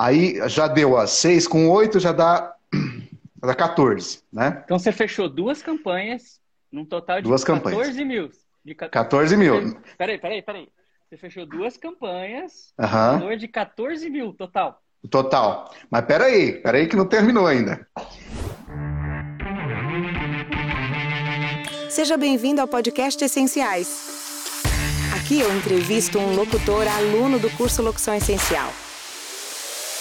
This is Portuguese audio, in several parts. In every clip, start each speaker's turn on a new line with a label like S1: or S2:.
S1: Aí já deu a 6 com 8, já dá, já dá 14, né?
S2: Então você fechou duas campanhas, num total de
S1: duas
S2: 14
S1: campanhas.
S2: mil.
S1: De 14 mil.
S2: Peraí, peraí, peraí. Você fechou duas campanhas,
S1: uhum.
S2: valor de 14 mil total.
S1: Total. Mas peraí, peraí que não terminou ainda.
S3: Seja bem-vindo ao podcast Essenciais. Aqui eu entrevisto um locutor aluno do curso Locução Essencial.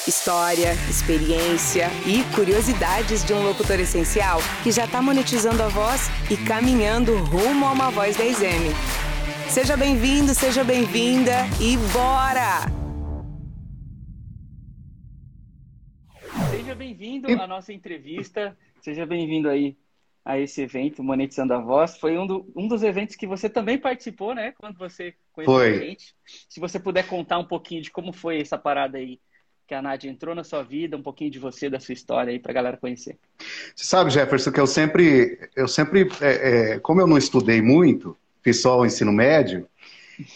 S3: História, experiência e curiosidades de um locutor essencial que já está monetizando a voz e caminhando rumo a uma voz 10M. Seja bem-vindo, seja bem-vinda e bora!
S2: Seja bem-vindo à nossa entrevista, seja bem-vindo aí a esse evento, Monetizando a Voz. Foi um, do, um dos eventos que você também participou, né? Quando você conheceu
S1: foi.
S2: a gente. Se você puder contar um pouquinho de como foi essa parada aí, que a Nádia entrou na sua vida, um pouquinho de você, da sua história aí, pra galera conhecer.
S1: Você sabe, Jefferson, que eu sempre, eu sempre, é, é, como eu não estudei muito, fiz só o ensino médio,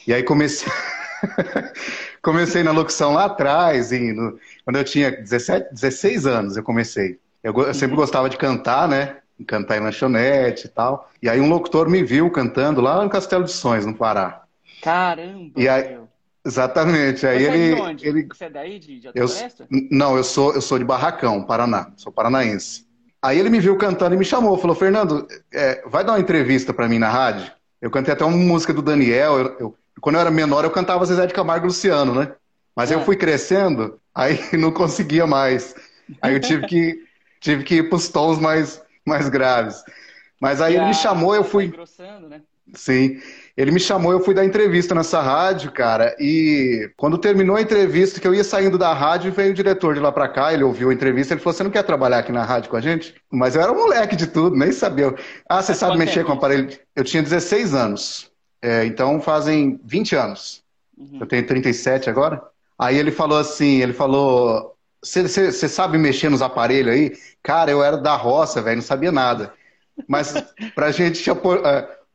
S1: e aí comecei... comecei na locução lá atrás, no, quando eu tinha 17, 16 anos, eu comecei. Eu, eu sempre uhum. gostava de cantar, né? Cantar em lanchonete e tal. E aí um locutor me viu cantando lá no Castelo de Sonhos, no Pará.
S2: Caramba!
S1: E aí, exatamente. Aí
S2: Você
S1: ele,
S2: é de onde?
S1: ele.
S2: Você é daí de, de
S1: eu, Não, eu sou, eu sou de Barracão, Paraná. Sou paranaense. Aí ele me viu cantando e me chamou. Falou, Fernando, é, vai dar uma entrevista para mim na rádio? Eu cantei até uma música do Daniel. Eu, eu, quando eu era menor, eu cantava Zezé de Camargo e Luciano, né? Mas é. eu fui crescendo, aí não conseguia mais. Aí eu tive que, tive que ir para os tons mais, mais graves. Mas aí e ele me chamou, eu fui.
S2: Né?
S1: Sim. Ele me chamou, eu fui dar entrevista nessa rádio, cara. E quando terminou a entrevista, que eu ia saindo da rádio, veio o diretor de lá pra cá, ele ouviu a entrevista, ele falou: Você não quer trabalhar aqui na rádio com a gente? Mas eu era um moleque de tudo, nem sabia. Ah, você Mas sabe mexer tempo? com aparelho? Eu tinha 16 anos. É, então fazem 20 anos. Uhum. Eu tenho 37 agora. Aí ele falou assim, ele falou, você sabe mexer nos aparelhos aí? Cara, eu era da roça, velho, não sabia nada. Mas pra gente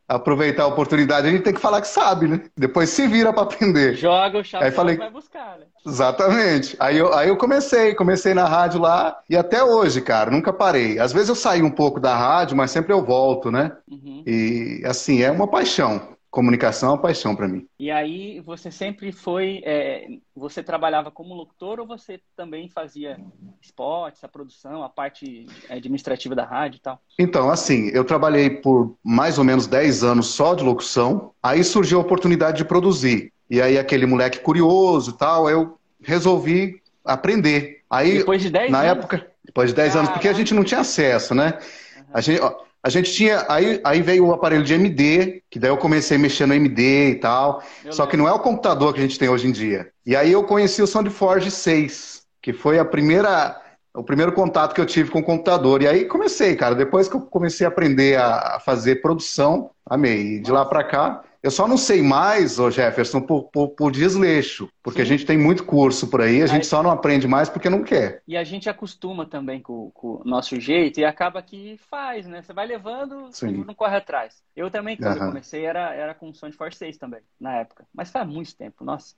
S1: aproveitar a oportunidade, a gente tem que falar que sabe, né? Depois se vira para aprender.
S2: Joga o chave
S1: aí falei,
S2: vai buscar, né?
S1: Exatamente. Aí eu, aí eu comecei, comecei na rádio lá e até hoje, cara, nunca parei. Às vezes eu saí um pouco da rádio, mas sempre eu volto, né? Uhum. E assim, é uma paixão comunicação é uma paixão para mim.
S2: E aí você sempre foi, é, você trabalhava como locutor ou você também fazia esportes, a produção, a parte administrativa da rádio e tal?
S1: Então, assim, eu trabalhei por mais ou menos 10 anos só de locução, aí surgiu a oportunidade de produzir. E aí aquele moleque curioso e tal, eu resolvi aprender. Aí,
S2: depois de 10
S1: na
S2: anos?
S1: época, depois de 10 anos, porque a gente não tinha acesso, né? Uhum. A gente, ó, a gente tinha. Aí, aí veio o aparelho de MD, que daí eu comecei a mexer no MD e tal. Eu só lembro. que não é o computador que a gente tem hoje em dia. E aí eu conheci o SoundForge 6, que foi a primeira. O primeiro contato que eu tive com o computador. E aí comecei, cara. Depois que eu comecei a aprender a fazer produção, amei. E de lá para cá, eu só não sei mais, ô Jefferson, por, por, por desleixo, porque Sim. a gente tem muito curso por aí, a gente aí... só não aprende mais porque não quer.
S2: E a gente acostuma também com, com, o nosso jeito e acaba que faz, né? Você vai levando, Sim. não corre atrás. Eu também, quando uhum. eu comecei, era, era com Sony Force 6 também, na época. Mas faz muito tempo, nossa.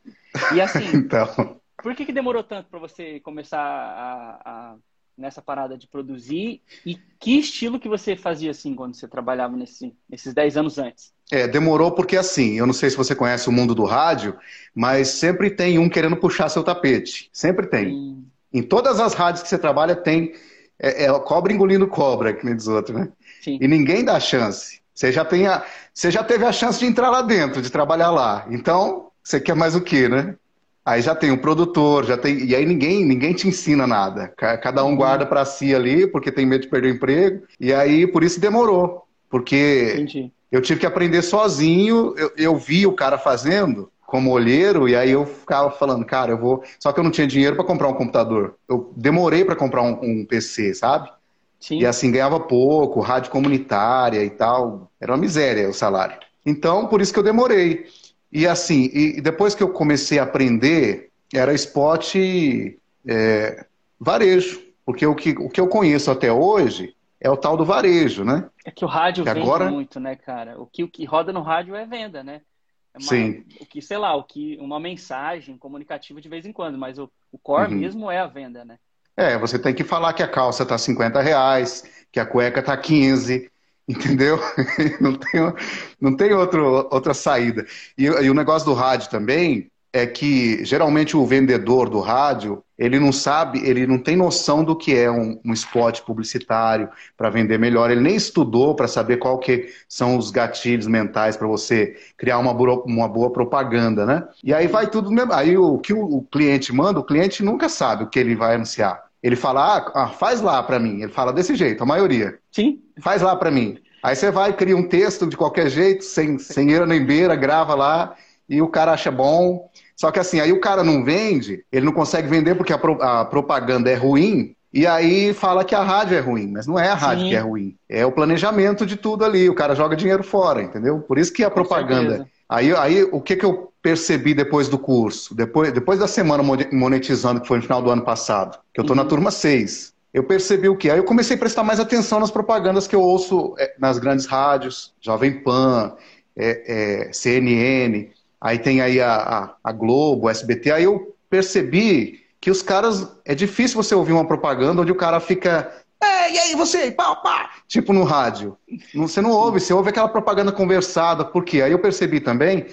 S2: E assim, então... por que, que demorou tanto para você começar a, a nessa parada de produzir e que estilo que você fazia assim quando você trabalhava nesse, nesses 10 anos antes?
S1: É, demorou porque assim, eu não sei se você conhece o mundo do rádio, mas sempre tem um querendo puxar seu tapete. Sempre tem. Hum. Em todas as rádios que você trabalha tem é, é cobra engolindo cobra, que nem diz outro, né? Sim. E ninguém dá chance. Você já, tem a, você já teve a chance de entrar lá dentro, de trabalhar lá. Então, você quer mais o quê, né? Aí já tem um produtor, já tem. E aí ninguém, ninguém te ensina nada. Cada um guarda para si ali, porque tem medo de perder o emprego. E aí, por isso demorou. Porque Entendi. eu tive que aprender sozinho. Eu, eu vi o cara fazendo como olheiro, e aí eu ficava falando, cara, eu vou. Só que eu não tinha dinheiro para comprar um computador. Eu demorei para comprar um, um, PC, sabe? Sim. E assim ganhava pouco, rádio comunitária e tal. Era uma miséria o salário. Então, por isso que eu demorei. E assim, e depois que eu comecei a aprender, era spot é, varejo. Porque o que, o que eu conheço até hoje é o tal do varejo, né?
S2: É que o rádio que vende agora... muito, né, cara? O que, o que roda no rádio é venda, né? uma, Sim. o que, sei lá, o que uma mensagem comunicativa de vez em quando, mas o, o core uhum. mesmo é a venda, né?
S1: É, você tem que falar que a calça tá 50 reais, que a cueca tá 15, entendeu? não tem, não tem outro, outra saída. E, e o negócio do rádio também, é que geralmente o vendedor do rádio ele não sabe, ele não tem noção do que é um, um spot publicitário para vender melhor. Ele nem estudou para saber qual que são os gatilhos mentais para você criar uma boa, uma boa propaganda, né? E aí vai tudo mesmo. Aí o que o, o cliente manda, o cliente nunca sabe o que ele vai anunciar. Ele fala, ah, ah faz lá para mim. Ele fala desse jeito, a maioria.
S2: Sim.
S1: Faz lá para mim. Aí você vai, cria um texto de qualquer jeito, sem, sem eira nem beira, grava lá, e o cara acha bom. Só que assim, aí o cara não vende, ele não consegue vender porque a, pro, a propaganda é ruim, e aí fala que a rádio é ruim, mas não é a rádio Sim. que é ruim. É o planejamento de tudo ali. O cara joga dinheiro fora, entendeu? Por isso que a Com propaganda. Certeza. Aí, aí o que, que eu percebi depois do curso? Depois, depois da semana monetizando, que foi no final do ano passado, que eu estou uhum. na turma 6. Eu percebi o que? Aí eu comecei a prestar mais atenção nas propagandas que eu ouço é, nas grandes rádios, Jovem Pan, é, é, CNN. Aí tem aí a, a, a Globo, SBT. Aí eu percebi que os caras. É difícil você ouvir uma propaganda onde o cara fica. É, e aí você, pá, pá, tipo no rádio. Você não ouve, você ouve aquela propaganda conversada. Por quê? Aí eu percebi também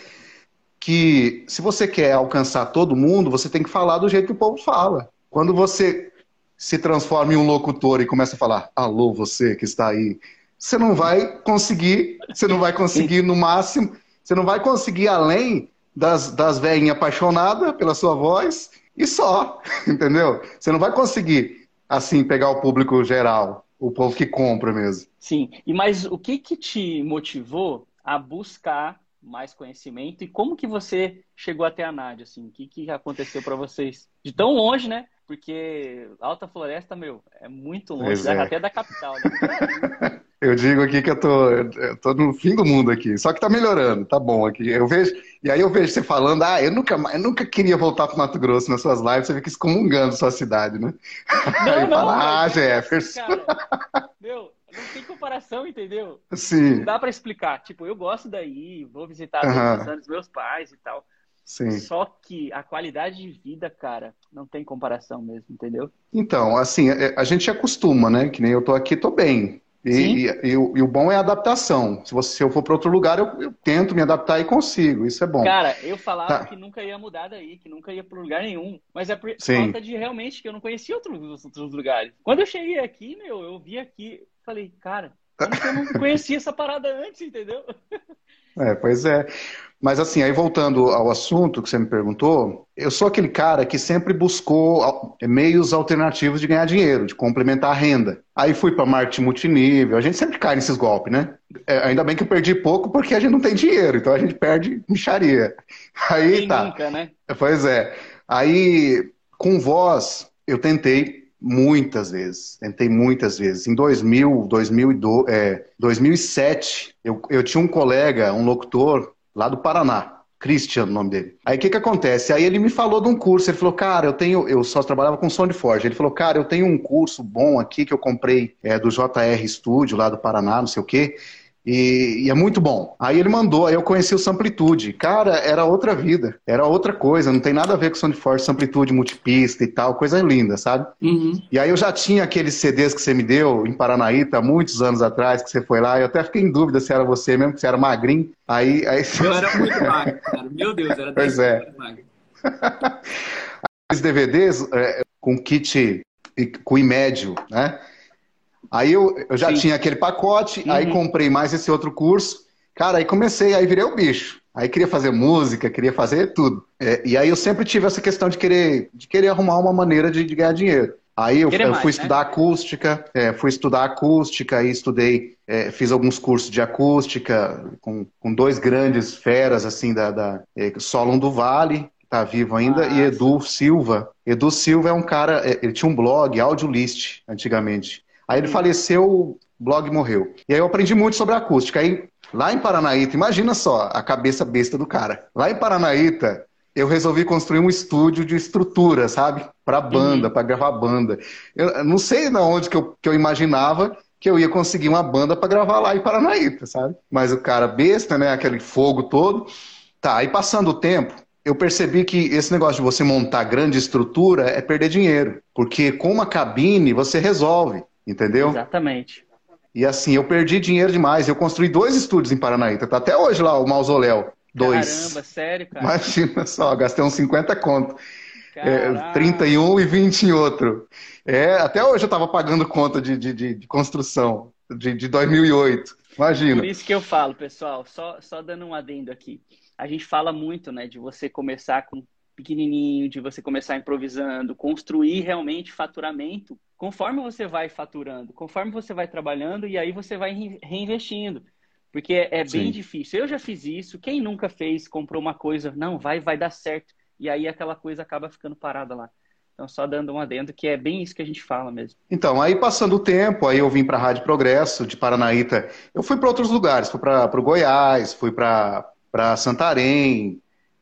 S1: que se você quer alcançar todo mundo, você tem que falar do jeito que o povo fala. Quando você se transforma em um locutor e começa a falar, alô, você que está aí, você não vai conseguir, você não vai conseguir no máximo você não vai conseguir além das, das velhinhas apaixonadas pela sua voz e só, entendeu? Você não vai conseguir, assim, pegar o público geral, o povo que compra mesmo.
S2: Sim, e mas o que que te motivou a buscar mais conhecimento e como que você chegou até a Nádia, assim? O que que aconteceu para vocês? De tão longe, né? Porque Alta Floresta, meu, é muito longe, é. até da capital, né?
S1: Eu digo aqui que eu tô, eu tô no fim do mundo aqui. Só que tá melhorando, tá bom aqui. Eu vejo, e aí eu vejo você falando, ah, eu nunca, eu nunca queria voltar para Mato Grosso nas suas lives, você fica excomungando sua cidade, né?
S2: Não, aí não, fala, ah, Jefferson. Cara, não tem comparação, entendeu?
S1: Sim.
S2: Não dá para explicar. Tipo, eu gosto daí, vou visitar todos os meus pais e tal.
S1: Sim.
S2: Só que a qualidade de vida, cara, não tem comparação mesmo, entendeu?
S1: Então, assim, é, a gente acostuma, né? Que nem eu tô aqui, tô bem. E, e, e, e, o bom é a adaptação. Se, você, se eu for para outro lugar, eu, eu, tento me adaptar e consigo. Isso é bom.
S2: Cara, eu falava tá. que nunca ia mudar daí, que nunca ia para lugar nenhum. Mas é por Sim. falta de realmente que eu não conhecia outros, outros lugares. Quando eu cheguei aqui, meu, eu vi aqui, falei, cara, como que eu não conhecia essa parada antes, entendeu?
S1: É, pois é. Mas assim, aí voltando ao assunto que você me perguntou, eu sou aquele cara que sempre buscou meios alternativos de ganhar dinheiro, de complementar a renda. Aí fui para marketing multinível, a gente sempre cai nesses golpes, né? É, ainda bem que eu perdi pouco porque a gente não tem dinheiro, então a gente perde micharia. Aí
S2: Quem
S1: tá.
S2: Nunca, né?
S1: Pois é. Aí, com voz, eu tentei muitas vezes. Tentei muitas vezes. Em 2000, 2002, é, 2007, eu, eu tinha um colega, um locutor, lá do Paraná. Christian, o nome dele. Aí o que que acontece? Aí ele me falou de um curso, ele falou, cara, eu tenho, eu só trabalhava com som de Forge. Ele falou, cara, eu tenho um curso bom aqui que eu comprei é, do JR Studio lá do Paraná, não sei o quê. E, e, é muito bom. Aí ele mandou, aí eu conheci o Samplitude. Cara, era outra vida, era outra coisa, não tem nada a ver com Soundforce, Samplitude, multipista e tal, coisa linda, sabe?
S2: Uhum.
S1: E aí eu já tinha aqueles CDs que você me deu em Paranaíta, muitos anos atrás, que você foi lá, eu até fiquei em dúvida se era você mesmo, que você era magrinho. Aí, aí...
S2: Eu era muito magro, cara. Meu Deus, era
S1: pois é. magro. Os DVDs é, com kit com imédio, né? Aí eu, eu já Sim. tinha aquele pacote, uhum. aí comprei mais esse outro curso. Cara, aí comecei, aí virei o bicho. Aí queria fazer música, queria fazer tudo. É, e aí eu sempre tive essa questão de querer, de querer arrumar uma maneira de, de ganhar dinheiro. Aí eu, eu, fui né? estudar acústica, é, fui estudar acústica, aí estudei, é, fiz alguns cursos de acústica com, com dois grandes feras, assim, da, da é, Solon do Vale, que tá vivo ainda, e Edu Silva. Edu Silva é um cara, é, ele tinha um blog, Audiolist, antigamente. Aí ele faleceu, o blog morreu. E aí eu aprendi muito sobre acústica. Aí, lá em Paranaíta, imagina só a cabeça besta do cara. Lá em Paranaíta, eu resolvi construir um estúdio de estrutura, sabe? Para banda, uhum. para gravar banda. Eu não sei na onde que eu, que eu imaginava que eu ia conseguir uma banda para gravar lá em Paranaíta, sabe? Mas o cara besta, né? Aquele fogo todo Tá, aí passando o tempo, eu percebi que esse negócio de você montar grande estrutura é perder dinheiro. Porque com uma cabine você resolve, entendeu?
S2: Exatamente.
S1: E assim, eu perdi dinheiro demais. Eu construí dois estúdios em Paranaíta. Tá até hoje lá o mausoléu. Dois.
S2: Caramba, sério, cara?
S1: Imagina só, gastei uns 50 conto. É, 31 e 20 em outro. É, até hoje eu tava pagando conta de, de, de, de construção, de, de 2008. Imagina.
S2: Por isso que eu falo, pessoal, só, só dando um adendo aqui a gente fala muito, né, de você começar com pequenininho, de você começar improvisando, construir realmente faturamento conforme você vai faturando, conforme você vai trabalhando e aí você vai reinvestindo. Porque é, é bem difícil. Eu já fiz isso. Quem nunca fez, comprou uma coisa, não, vai, vai dar certo. E aí aquela coisa acaba ficando parada lá. Então, só dando um adendo, que é bem isso que a gente fala mesmo.
S1: Então, aí passando o tempo, aí eu vim para a Rádio Progresso, de Paranaíta. Eu fui para outros lugares, fui para o Goiás, fui para para Santarém,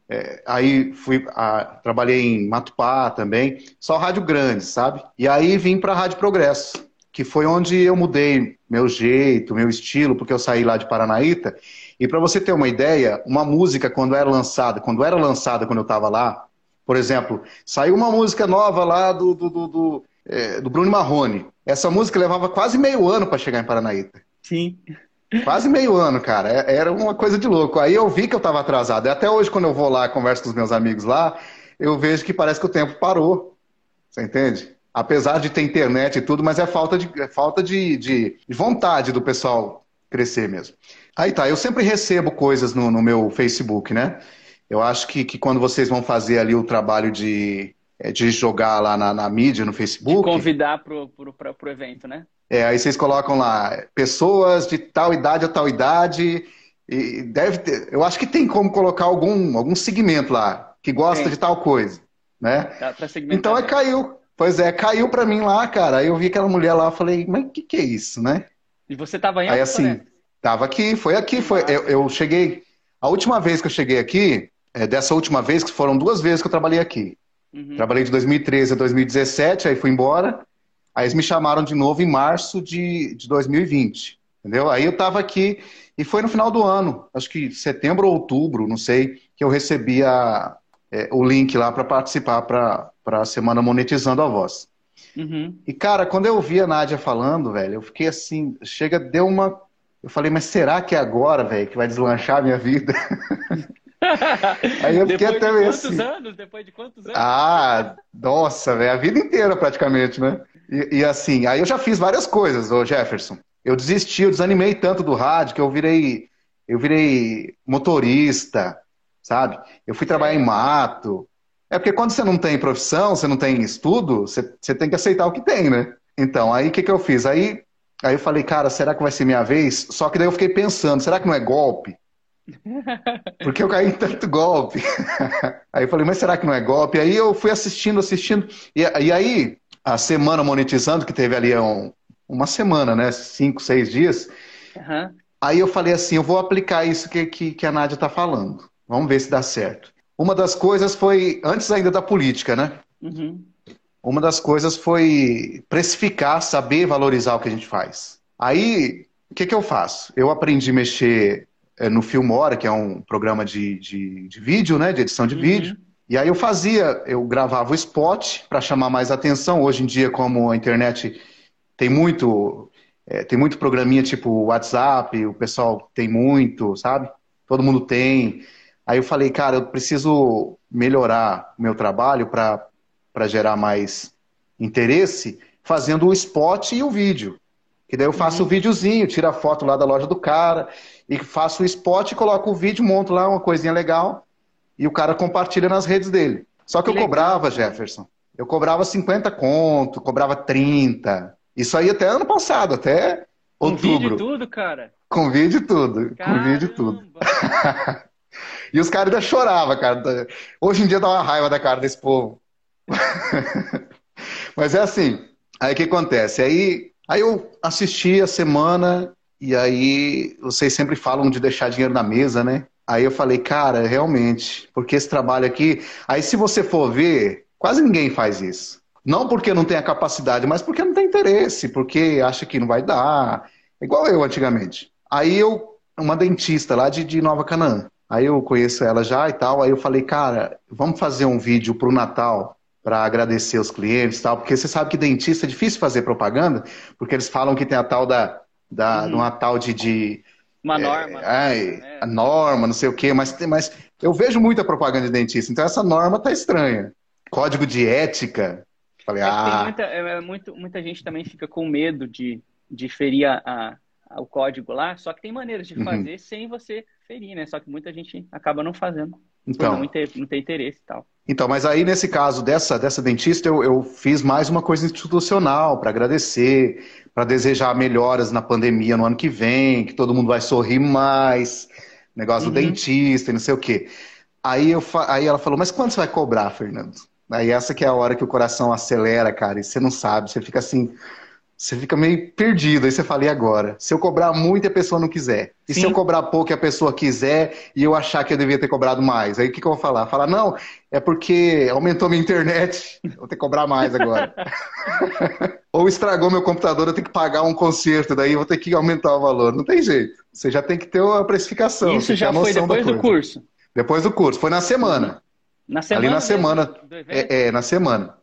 S1: é, aí fui a, trabalhei em Matupá também, só rádio grande, sabe? E aí vim para a Rádio Progresso, que foi onde eu mudei meu jeito, meu estilo, porque eu saí lá de Paranaíta. E para você ter uma ideia, uma música quando era lançada, quando era lançada quando eu estava lá, por exemplo, saiu uma música nova lá do, do, do, do, é, do Bruno Marrone. Essa música levava quase meio ano para chegar em Paranaíta.
S2: Sim.
S1: Quase meio ano, cara. É, era uma coisa de louco. Aí eu vi que eu estava atrasado. E até hoje, quando eu vou lá, converso com os meus amigos lá, eu vejo que parece que o tempo parou. Você entende? Apesar de ter internet e tudo, mas é falta de, é falta de, de, de vontade do pessoal crescer mesmo. Aí tá, eu sempre recebo coisas no, no meu Facebook, né? Eu acho que, que quando vocês vão fazer ali o trabalho de, é, de jogar lá na, na mídia, no Facebook. De
S2: convidar pro, pro, pro, pro evento, né?
S1: É, aí vocês colocam lá, pessoas de tal idade a tal idade, e deve ter, eu acho que tem como colocar algum, algum segmento lá, que gosta de tal coisa, né? Então aí caiu, pois é, caiu pra mim lá, cara, aí eu vi aquela mulher lá, falei, mas o que que é isso, né?
S2: E você tava em
S1: Aí assim, né? tava aqui, foi aqui, foi, eu, eu, cheguei, a última vez que eu cheguei aqui, é, dessa última vez, que foram duas vezes que eu trabalhei aqui, uhum. trabalhei de 2013 a 2017, aí fui embora, Aí eles me chamaram de novo em março de, de 2020, entendeu? Aí eu estava aqui e foi no final do ano, acho que setembro ou outubro, não sei, que eu recebi a, é, o link lá para participar para a Semana Monetizando a Voz. Uhum. E, cara, quando eu vi a Nádia falando, velho, eu fiquei assim, chega, deu uma. Eu falei, mas será que é agora, velho, que vai deslanchar a minha vida?
S2: Aí eu fiquei Depois até de quantos assim. anos? Depois de quantos anos?
S1: Ah, nossa, velho, a vida inteira praticamente, né? E, e, assim, aí eu já fiz várias coisas, ô Jefferson. Eu desisti, eu desanimei tanto do rádio que eu virei, eu virei motorista, sabe? Eu fui trabalhar em mato. É porque quando você não tem profissão, você não tem estudo, você, você tem que aceitar o que tem, né? Então, aí o que, que eu fiz? Aí, aí eu falei, cara, será que vai ser minha vez? Só que daí eu fiquei pensando, será que não é golpe? Porque eu caí em tanto golpe. aí eu falei, mas será que não é golpe? Aí eu fui assistindo, assistindo. E, e aí, a semana monetizando, que teve ali um, uma semana, né? Cinco, seis dias. Uhum. Aí eu falei assim, eu vou aplicar isso que, que, que a Nádia está falando. Vamos ver se dá certo. Uma das coisas foi, antes ainda da política, né? Uhum. Uma das coisas foi precificar, saber valorizar o que a gente faz. Aí, o que, que eu faço? Eu aprendi a mexer é, no Filmora, que é um programa de, de, de vídeo, né? De edição de uhum. vídeo. E aí eu fazia, eu gravava o spot para chamar mais atenção. Hoje em dia, como a internet tem muito, é, tem muito programinha tipo WhatsApp, o pessoal tem muito, sabe? Todo mundo tem. Aí eu falei, cara, eu preciso melhorar o meu trabalho para gerar mais interesse, fazendo o spot e o vídeo. Que daí eu faço uhum. o videozinho, tiro a foto lá da loja do cara, e faço o spot, coloco o vídeo, monto lá uma coisinha legal e o cara compartilha nas redes dele. Só que, que eu legal. cobrava, Jefferson. Eu cobrava 50 conto, cobrava 30. Isso aí até ano passado, até Com outubro. Com vídeo
S2: tudo, cara?
S1: Com vídeo tudo. Caramba. Com vídeo tudo. e os caras ainda choravam, cara. Hoje em dia dá uma raiva da cara desse povo. Mas é assim. Aí o que acontece? Aí, aí eu assisti a semana e aí vocês sempre falam de deixar dinheiro na mesa, né? Aí eu falei, cara, realmente, porque esse trabalho aqui. Aí se você for ver, quase ninguém faz isso. Não porque não tem a capacidade, mas porque não tem interesse, porque acha que não vai dar. Igual eu antigamente. Aí eu, uma dentista lá de, de Nova Canaã. Aí eu conheço ela já e tal. Aí eu falei, cara, vamos fazer um vídeo pro Natal para agradecer os clientes e tal, porque você sabe que dentista é difícil fazer propaganda, porque eles falam que tem a tal da, da hum. uma tal de, de
S2: uma norma.
S1: É, ai, né? A norma, não sei o quê, mas, mas eu vejo muita propaganda de dentista, então essa norma tá estranha. Código de ética. Falei, é ah.
S2: Muita, é, é, muito, muita gente também fica com medo de, de ferir a, a, o código lá, só que tem maneiras de uhum. fazer uhum. sem você ferir, né? Só que muita gente acaba não fazendo. Então, não ter, não ter interesse e tal.
S1: Então, mas aí nesse caso dessa, dessa dentista, eu, eu fiz mais uma coisa institucional para agradecer, para desejar melhoras na pandemia no ano que vem, que todo mundo vai sorrir mais, negócio uhum. do dentista e não sei o quê. Aí, eu, aí ela falou, mas quanto você vai cobrar, Fernando? Aí essa que é a hora que o coração acelera, cara, e você não sabe, você fica assim, você fica meio perdido. Aí você fala, e agora? Se eu cobrar muito e a pessoa não quiser? E Sim. se eu cobrar pouco e a pessoa quiser e eu achar que eu devia ter cobrado mais? Aí o que, que eu vou falar? Falar, não, é porque aumentou minha internet, vou ter que cobrar mais agora. Ou estragou meu computador, eu tenho que pagar um conserto, daí eu vou ter que aumentar o valor. Não tem jeito. Você já tem que ter uma precificação.
S2: Isso já foi depois do curso?
S1: Depois do curso. Foi na semana.
S2: Na semana?
S1: Ali na semana. É, é, na semana.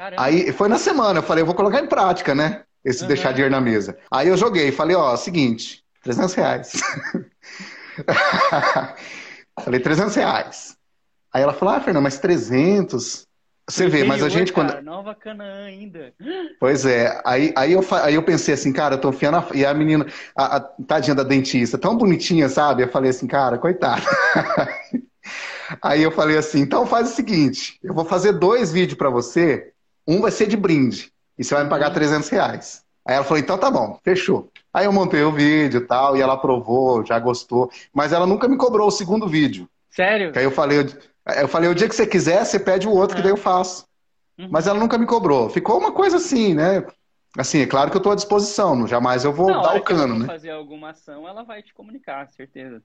S1: Caramba. Aí foi na semana, eu falei, eu vou colocar em prática, né? Esse uhum. deixar dinheiro na mesa. Aí eu joguei, falei, ó, seguinte, 300 reais. falei, 300 reais. Aí ela falou, ah, Fernando, mas 300? Você vê, mas a gente
S2: cara, quando. Nova Canaã ainda.
S1: Pois é. Aí, aí, eu, aí eu pensei assim, cara, eu tô enfiando a... E a menina, a, a tadinha da dentista, tão bonitinha, sabe? Eu falei assim, cara, coitada. aí eu falei assim, então faz o seguinte: eu vou fazer dois vídeos para você um vai ser de brinde. E você vai me pagar 300 reais. Aí ela falou, então tá bom, fechou. Aí eu montei o vídeo e tal, e ela aprovou, já gostou. Mas ela nunca me cobrou o segundo vídeo.
S2: Sério?
S1: Que aí eu falei, eu falei, o dia que você quiser, você pede o outro, que daí eu faço. Uhum. Mas ela nunca me cobrou. Ficou uma coisa assim, né? Assim, é claro que eu estou à disposição, jamais eu vou
S2: Não,
S1: dar o cano, né?
S2: fazer alguma ação, ela vai te comunicar, certeza.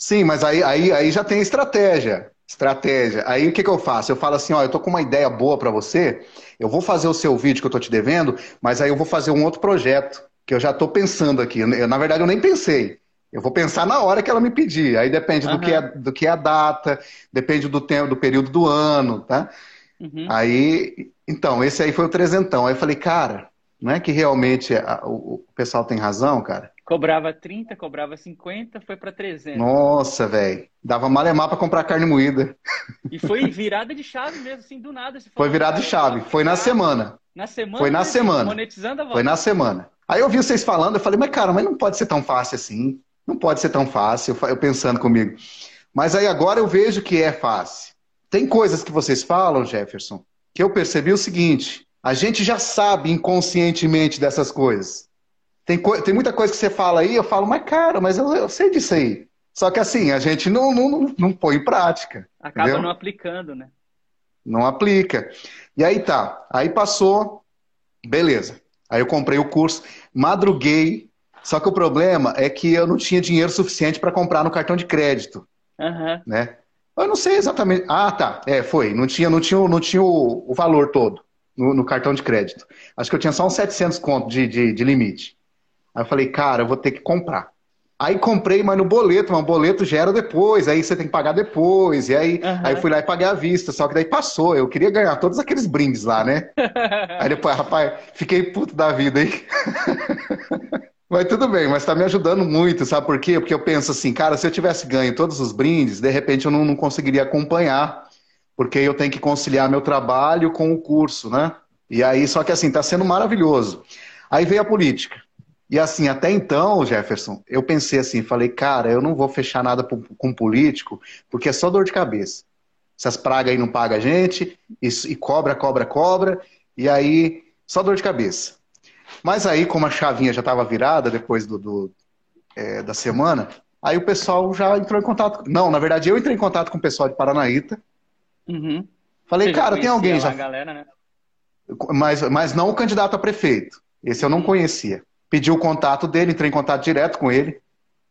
S1: Sim, mas aí, aí, aí já tem estratégia. Estratégia. Aí o que, que eu faço? Eu falo assim, ó, eu tô com uma ideia boa para você, eu vou fazer o seu vídeo que eu tô te devendo, mas aí eu vou fazer um outro projeto, que eu já tô pensando aqui. Eu, na verdade, eu nem pensei. Eu vou pensar na hora que ela me pedir. Aí depende uhum. do, que é, do que é a data, depende do tempo, do período do ano, tá? Uhum. Aí, então, esse aí foi o trezentão. Aí eu falei, cara, não é que realmente a, o, o pessoal tem razão, cara?
S2: Cobrava 30, cobrava 50, foi para 300.
S1: Nossa, velho. Dava malemar para comprar carne moída.
S2: E foi virada de chave mesmo, assim, do nada.
S1: foi virada de chave. Foi na semana.
S2: Na semana?
S1: Foi na semana.
S2: Monetizando a volta.
S1: Foi na semana. Aí eu vi vocês falando, eu falei, mas cara, mas não pode ser tão fácil assim. Não pode ser tão fácil. Eu pensando comigo. Mas aí agora eu vejo que é fácil. Tem coisas que vocês falam, Jefferson, que eu percebi o seguinte: a gente já sabe inconscientemente dessas coisas. Tem, tem muita coisa que você fala aí, eu falo, mas cara, mas eu, eu sei disso aí. Só que assim, a gente não, não, não põe em prática.
S2: Acaba
S1: entendeu?
S2: não aplicando, né?
S1: Não aplica. E aí tá. Aí passou, beleza. Aí eu comprei o curso, madruguei. Só que o problema é que eu não tinha dinheiro suficiente para comprar no cartão de crédito.
S2: Uhum.
S1: Né? Eu não sei exatamente. Ah, tá. É, foi. Não tinha, não tinha, não tinha o, o valor todo no, no, cartão de crédito. Acho que eu tinha só uns 700 conto de, de, de limite. Aí eu falei, cara, eu vou ter que comprar. Aí comprei, mas no boleto, mas o boleto gera depois, aí você tem que pagar depois. E aí, uhum. aí fui lá e paguei à vista, só que daí passou. Eu queria ganhar todos aqueles brindes lá, né? aí depois, rapaz, fiquei puto da vida, hein? mas tudo bem, mas tá me ajudando muito, sabe por quê? Porque eu penso assim, cara, se eu tivesse ganho todos os brindes, de repente eu não, não conseguiria acompanhar, porque eu tenho que conciliar meu trabalho com o curso, né? E aí, só que assim, tá sendo maravilhoso. Aí veio a política. E assim, até então, Jefferson, eu pensei assim, falei, cara, eu não vou fechar nada com político, porque é só dor de cabeça. Essas pragas aí não pagam a gente, e, e cobra, cobra, cobra, e aí só dor de cabeça. Mas aí, como a chavinha já estava virada depois do, do é, da semana, aí o pessoal já entrou em contato. Não, na verdade, eu entrei em contato com o pessoal de Paranaíta.
S2: Uhum.
S1: Falei, cara, tem alguém já.
S2: Galera, né?
S1: mas, mas não o candidato a prefeito. Esse eu não conhecia pedi o contato dele, entrei em contato direto com ele.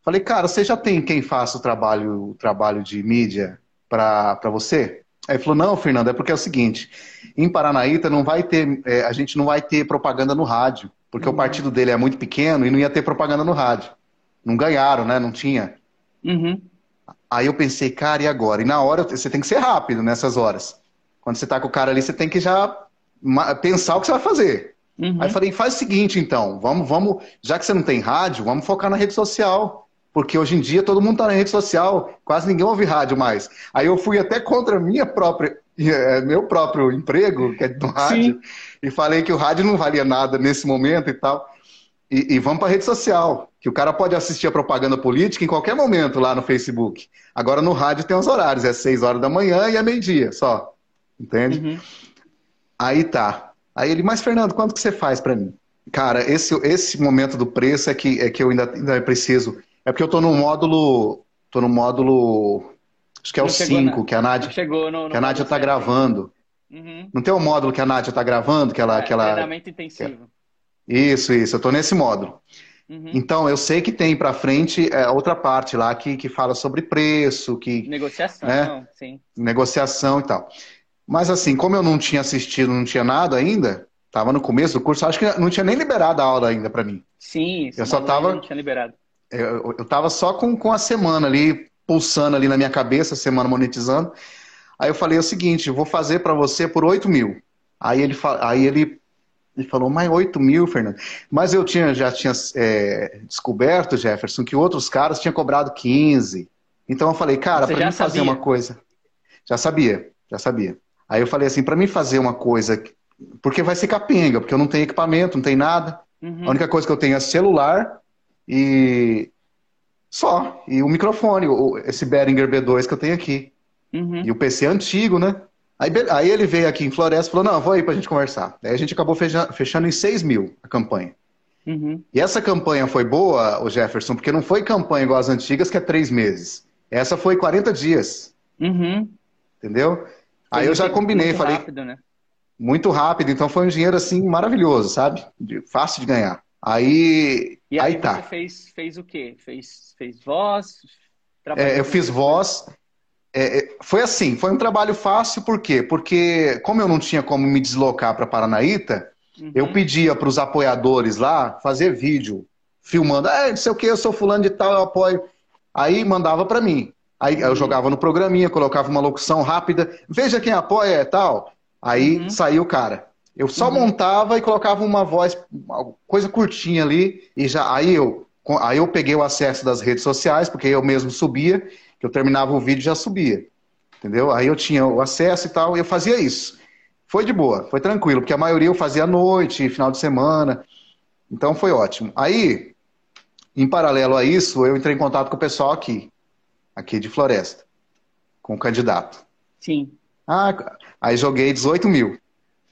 S1: Falei, cara, você já tem quem faça o trabalho, o trabalho de mídia para você? Aí ele falou, não, Fernando, é porque é o seguinte, em Paranaíta não vai ter, é, a gente não vai ter propaganda no rádio, porque uhum. o partido dele é muito pequeno e não ia ter propaganda no rádio. Não ganharam, né? Não tinha.
S2: Uhum.
S1: Aí eu pensei, cara, e agora? E na hora, você tem que ser rápido nessas horas. Quando você tá com o cara ali, você tem que já pensar o que você vai fazer. Uhum. Aí falei, faz o seguinte então, vamos, vamos, já que você não tem rádio, vamos focar na rede social. Porque hoje em dia todo mundo está na rede social, quase ninguém ouve rádio mais. Aí eu fui até contra minha própria, eh, meu próprio emprego, que é do rádio, Sim. e falei que o rádio não valia nada nesse momento e tal. E, e vamos para a rede social, que o cara pode assistir a propaganda política em qualquer momento lá no Facebook. Agora no rádio tem os horários, é 6 horas da manhã e é meio-dia só. Entende? Uhum. Aí tá. Aí ele, mas Fernando, quanto que você faz para mim? Cara, esse, esse momento do preço é que, é que eu ainda, ainda preciso. É porque eu tô no módulo. tô no módulo. Acho que é não o 5, que a Nádia. Chegou no, no que a Nádia tá gravando. Uhum. Não tem o um módulo que a Nádia tá gravando? Que ela, é, que ela,
S2: treinamento intensivo.
S1: Isso, isso, eu tô nesse módulo. Uhum. Então, eu sei que tem para frente é, outra parte lá que, que fala sobre preço, que...
S2: Negociação, né? sim.
S1: Negociação e tal. Mas assim, como eu não tinha assistido, não tinha nada ainda, tava no começo do curso, acho que não tinha nem liberado a aula ainda para mim.
S2: Sim,
S1: eu só tava...
S2: Não tinha liberado.
S1: Eu, eu tava só com, com a semana ali, pulsando ali na minha cabeça, a semana monetizando. Aí eu falei o seguinte, vou fazer para você por 8 mil. Aí ele, aí ele ele falou, mas 8 mil, Fernando. Mas eu tinha, já tinha é, descoberto, Jefferson, que outros caras tinham cobrado 15. Então eu falei, cara, para mim fazer uma coisa. Já sabia, já sabia. Aí eu falei assim, para mim fazer uma coisa, porque vai ser capenga, porque eu não tenho equipamento, não tenho nada. Uhum. A única coisa que eu tenho é celular e só. E o microfone, esse Behringer B2 que eu tenho aqui. Uhum. E o PC é antigo, né? Aí, aí, ele veio aqui em Floresta e falou: Não, vou aí pra gente conversar. Aí a gente acabou fechando, fechando em 6 mil a campanha. Uhum. E essa campanha foi boa, o Jefferson, porque não foi campanha igual as antigas, que é três meses. Essa foi 40 dias. Uhum. Entendeu? Aí eu já combinei, muito falei. Rápido, né? Muito rápido, então foi um dinheiro assim maravilhoso, sabe? De, fácil de ganhar. Aí.
S2: E aí,
S1: aí tá.
S2: você fez, fez o quê? Fez, fez voz?
S1: É, eu fiz voz. É, é, foi assim, foi um trabalho fácil, por quê? Porque, como eu não tinha como me deslocar para Paranaíta, uhum. eu pedia para os apoiadores lá fazer vídeo, filmando, ah, não sei o que, eu sou fulano de tal, eu apoio. Aí mandava para mim. Aí uhum. eu jogava no programinha, colocava uma locução rápida, veja quem apoia e tal. Aí uhum. saiu o cara. Eu só uhum. montava e colocava uma voz, uma coisa curtinha ali, e já aí eu, aí eu peguei o acesso das redes sociais, porque eu mesmo subia que eu terminava o vídeo e já subia. Entendeu? Aí eu tinha o acesso e tal, e eu fazia isso. Foi de boa, foi tranquilo, porque a maioria eu fazia à noite, final de semana. Então foi ótimo. Aí, em paralelo a isso, eu entrei em contato com o pessoal aqui, aqui de Floresta, com o candidato.
S2: Sim.
S1: Ah, aí joguei 18 mil.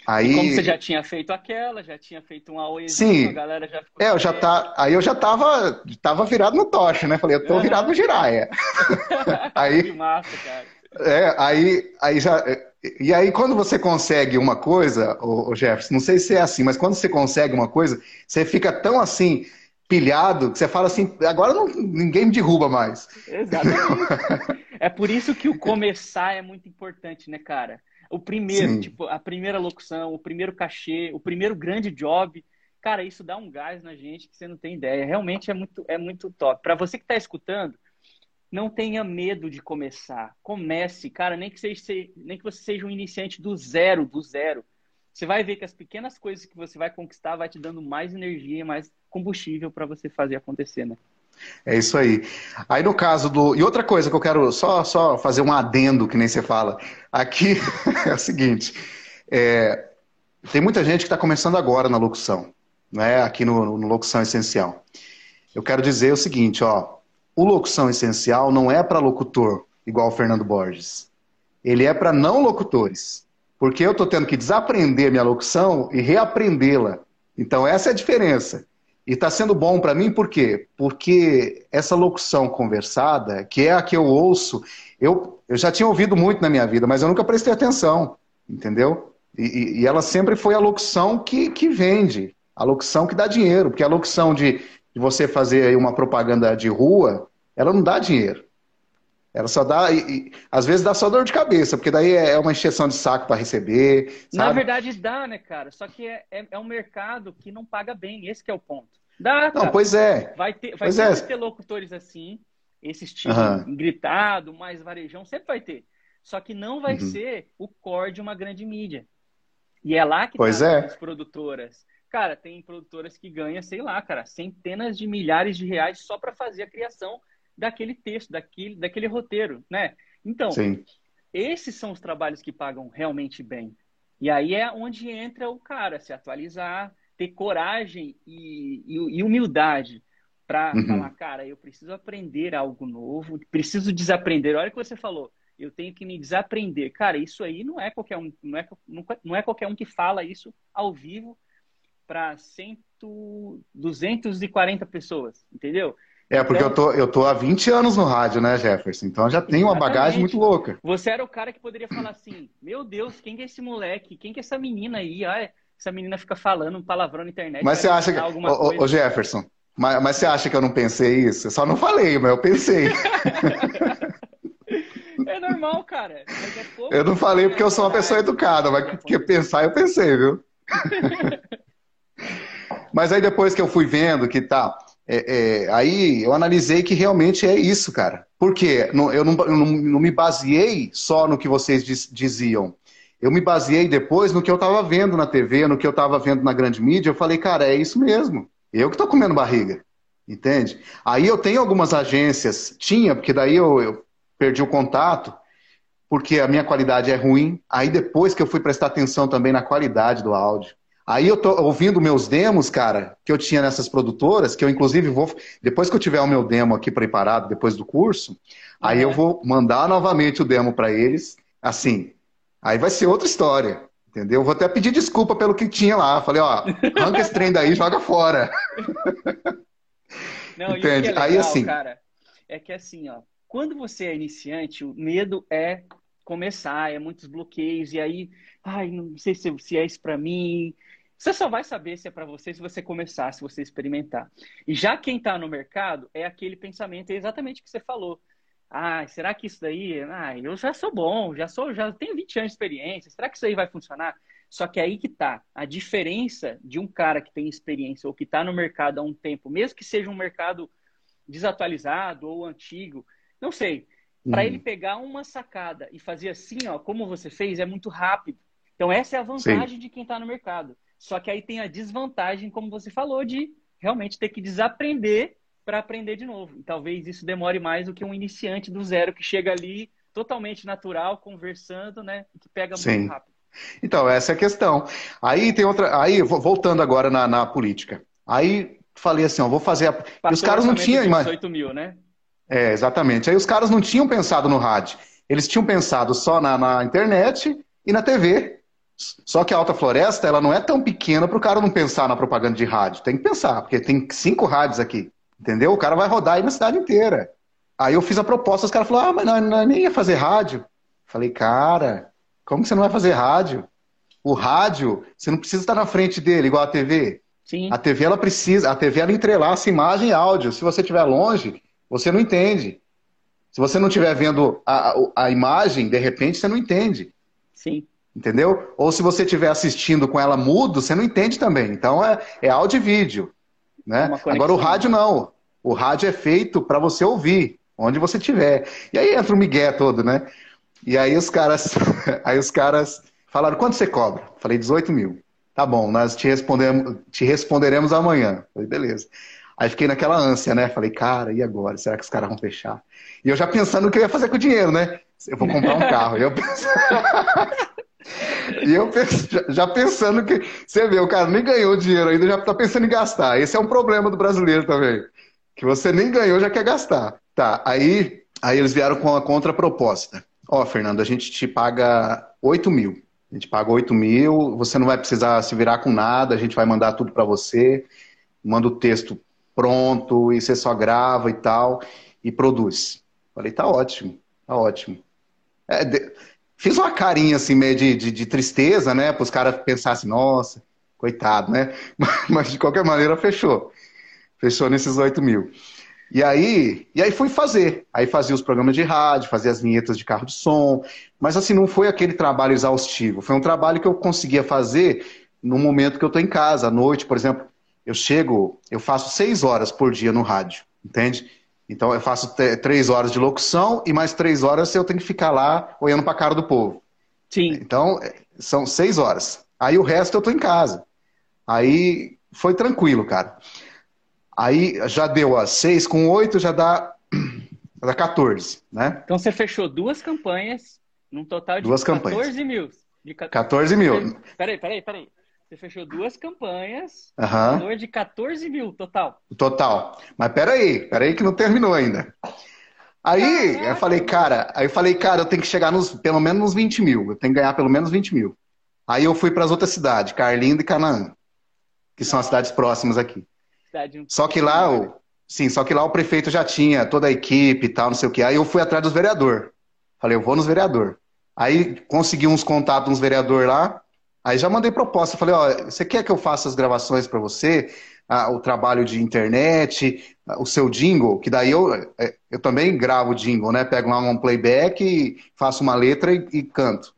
S1: Aí...
S2: E como você já tinha feito aquela, já tinha feito um AOE,
S1: Sim.
S2: a galera já ficou.
S1: É, eu já tá, aí eu já tava, tava virado no toche, né? Falei, eu tô virado no giraia.
S2: aí, que massa, cara.
S1: É, aí, aí já. E aí, quando você consegue uma coisa, o Jefferson, não sei se é assim, mas quando você consegue uma coisa, você fica tão assim, pilhado, que você fala assim, agora não, ninguém me derruba mais.
S2: Exatamente. é por isso que o começar é muito importante, né, cara? O primeiro, Sim. tipo, a primeira locução, o primeiro cachê, o primeiro grande job. Cara, isso dá um gás na gente que você não tem ideia. Realmente é muito, é muito top. Para você que está escutando, não tenha medo de começar. Comece, cara, nem que, seja, nem que você seja um iniciante do zero, do zero. Você vai ver que as pequenas coisas que você vai conquistar vai te dando mais energia, mais combustível para você fazer acontecer, né?
S1: É isso aí. Aí no caso do. E outra coisa que eu quero só, só fazer um adendo, que nem você fala. Aqui é o seguinte: é... tem muita gente que está começando agora na locução, né? aqui no, no Locução Essencial. Eu quero dizer o seguinte: ó, o Locução Essencial não é para locutor, igual o Fernando Borges. Ele é para não locutores. Porque eu estou tendo que desaprender minha locução e reaprendê-la. Então, essa é a diferença. E está sendo bom para mim por quê? Porque essa locução conversada, que é a que eu ouço, eu, eu já tinha ouvido muito na minha vida, mas eu nunca prestei atenção, entendeu? E, e ela sempre foi a locução que, que vende, a locução que dá dinheiro, porque a locução de, de você fazer uma propaganda de rua, ela não dá dinheiro. Ela só dá, e, e, às vezes dá só dor de cabeça, porque daí é, é uma encheção de saco para receber. Sabe?
S2: Na verdade dá, né, cara? Só que é, é, é, um mercado que não paga bem, esse é o ponto. Dá,
S1: cara. Não, pois é.
S2: Vai ter, vai ter, é. ter locutores assim, Esse estilo uhum. gritado, mais varejão, sempre vai ter. Só que não vai uhum. ser o core de uma grande mídia. E é lá que
S1: pois tá é.
S2: as produtoras. Cara, tem produtoras que ganham, sei lá, cara, centenas de milhares de reais só para fazer a criação daquele texto, daquele, daquele roteiro, né? Então, Sim. esses são os trabalhos que pagam realmente bem. E aí é onde entra o cara se atualizar, ter coragem e, e, e humildade para uhum. falar, cara, eu preciso aprender algo novo, preciso desaprender. Olha o que você falou, eu tenho que me desaprender. Cara, isso aí não é qualquer um, não é, não é qualquer um que fala isso ao vivo para 240 pessoas, entendeu?
S1: É, porque então, eu, tô, eu tô há 20 anos no rádio, né, Jefferson? Então já tem uma bagagem muito louca.
S2: Você era o cara que poderia falar assim: Meu Deus, quem que é esse moleque? Quem que é essa menina aí? Ah, essa menina fica falando um palavrão na internet.
S1: Mas você acha que. Ô, ô, Jefferson, mas, mas você acha que eu não pensei isso? Eu só não falei, mas eu pensei.
S2: é normal, cara. É
S1: eu não falei porque eu sou uma pessoa educada, mas porque pensar eu pensei, viu? mas aí depois que eu fui vendo que tá é, é, aí eu analisei que realmente é isso, cara. Por quê? Eu não, eu não, não me baseei só no que vocês diz, diziam. Eu me baseei depois no que eu estava vendo na TV, no que eu estava vendo na grande mídia. Eu falei, cara, é isso mesmo. Eu que estou comendo barriga. Entende? Aí eu tenho algumas agências, tinha, porque daí eu, eu perdi o contato, porque a minha qualidade é ruim. Aí depois que eu fui prestar atenção também na qualidade do áudio. Aí eu tô ouvindo meus demos, cara, que eu tinha nessas produtoras, que eu inclusive vou, depois que eu tiver o meu demo aqui preparado, depois do curso, aí eu vou mandar novamente o demo para eles, assim, aí vai ser outra história, entendeu? Vou até pedir desculpa pelo que tinha lá, falei, ó, arranca esse trem daí, joga fora.
S2: Não, Entende? É legal, aí assim, cara, é que assim, ó, quando você é iniciante, o medo é começar, é muitos bloqueios, e aí, ai, não sei se, se é isso para mim, você só vai saber se é para você se você começar, se você experimentar. E já quem está no mercado é aquele pensamento, é exatamente o que você falou. Ah, será que isso daí, ah, eu já sou bom, já sou, já tenho 20 anos de experiência, será que isso aí vai funcionar? Só que é aí que tá a diferença de um cara que tem experiência ou que está no mercado há um tempo, mesmo que seja um mercado desatualizado ou antigo, não sei. Para ele pegar uma sacada e fazer assim, ó, como você fez, é muito rápido. Então essa é a vantagem Sim. de quem está no mercado. Só que aí tem a desvantagem, como você falou, de realmente ter que desaprender para aprender de novo. E talvez isso demore mais do que um iniciante do zero que chega ali totalmente natural, conversando, né? Que pega Sim. muito rápido.
S1: Então, essa é a questão. Aí tem outra. Aí, voltando agora na, na política. Aí falei assim, ó, vou fazer. A... E os caras não tinham.
S2: 18 mil, né?
S1: É, exatamente. Aí os caras não tinham pensado no rádio. Eles tinham pensado só na, na internet e na TV. Só que a Alta Floresta, ela não é tão pequena para o cara não pensar na propaganda de rádio. Tem que pensar, porque tem cinco rádios aqui. Entendeu? O cara vai rodar aí na cidade inteira. Aí eu fiz a proposta, os caras falaram, ah, mas não, não, nem ia fazer rádio. Falei, cara, como que você não vai fazer rádio? O rádio, você não precisa estar na frente dele, igual a TV.
S2: Sim.
S1: A TV, ela precisa, a TV, ela entrelaça imagem e áudio. Se você estiver longe, você não entende. Se você não estiver vendo a, a, a imagem, de repente, você não entende.
S2: Sim.
S1: Entendeu? Ou se você estiver assistindo com ela mudo, você não entende também. Então é, é áudio e vídeo. Né? Agora o rádio não. O rádio é feito para você ouvir, onde você estiver. E aí entra o migué todo, né? E aí os caras, aí os caras falaram, quanto você cobra? Falei, 18 mil. Tá bom, nós te, respondemos, te responderemos amanhã. Falei, beleza. Aí fiquei naquela ânsia, né? Falei, cara, e agora? Será que os caras vão fechar? E eu já pensando o que eu ia fazer com o dinheiro, né? Eu vou comprar um carro. eu pensando... E eu já pensando que. Você vê, o cara nem ganhou dinheiro ainda, já está pensando em gastar. Esse é um problema do brasileiro também. Que você nem ganhou, já quer gastar. Tá, aí, aí eles vieram com a contraproposta. Ó, oh, Fernando, a gente te paga 8 mil. A gente paga 8 mil, você não vai precisar se virar com nada, a gente vai mandar tudo para você, manda o texto pronto, e você só grava e tal, e produz. Falei, tá ótimo, tá ótimo. É, de... Fiz uma carinha assim, meio de, de, de tristeza, né? Para os caras pensassem, nossa, coitado, né? Mas de qualquer maneira fechou. Fechou nesses 8 mil. E aí, e aí fui fazer. Aí fazia os programas de rádio, fazia as vinhetas de carro de som. Mas assim, não foi aquele trabalho exaustivo. Foi um trabalho que eu conseguia fazer no momento que eu estou em casa, à noite, por exemplo. Eu chego, eu faço seis horas por dia no rádio, entende? Então eu faço três horas de locução e mais três horas eu tenho que ficar lá olhando para a cara do povo.
S2: Sim.
S1: Então são seis horas. Aí o resto eu tô em casa. Aí foi tranquilo, cara. Aí já deu as seis com oito, já dá, dá 14, né?
S2: Então você fechou duas campanhas, num total de
S1: duas
S2: 14
S1: campanhas.
S2: mil.
S1: De 14 mil.
S2: Peraí, peraí, peraí. Você fechou duas campanhas,
S1: uhum.
S2: valor de 14 mil total.
S1: Total. Mas peraí, peraí que não terminou ainda. Aí eu falei, cara, aí eu falei, cara, eu tenho que chegar nos pelo menos nos 20 mil. Eu tenho que ganhar pelo menos 20 mil. Aí eu fui para as outras cidades, Carlinda e Canaã, que são as cidades próximas aqui. Cidade só que lá, o, sim, só que lá o prefeito já tinha toda a equipe e tal, não sei o que. Aí eu fui atrás dos vereadores. Falei, eu vou nos vereadores. Aí consegui uns contatos uns vereadores lá. Aí já mandei proposta, falei, ó, você quer que eu faça as gravações para você? Ah, o trabalho de internet, ah, o seu jingle, que daí eu, é, eu também gravo jingle, né? Pego lá um playback, faço uma letra e, e canto.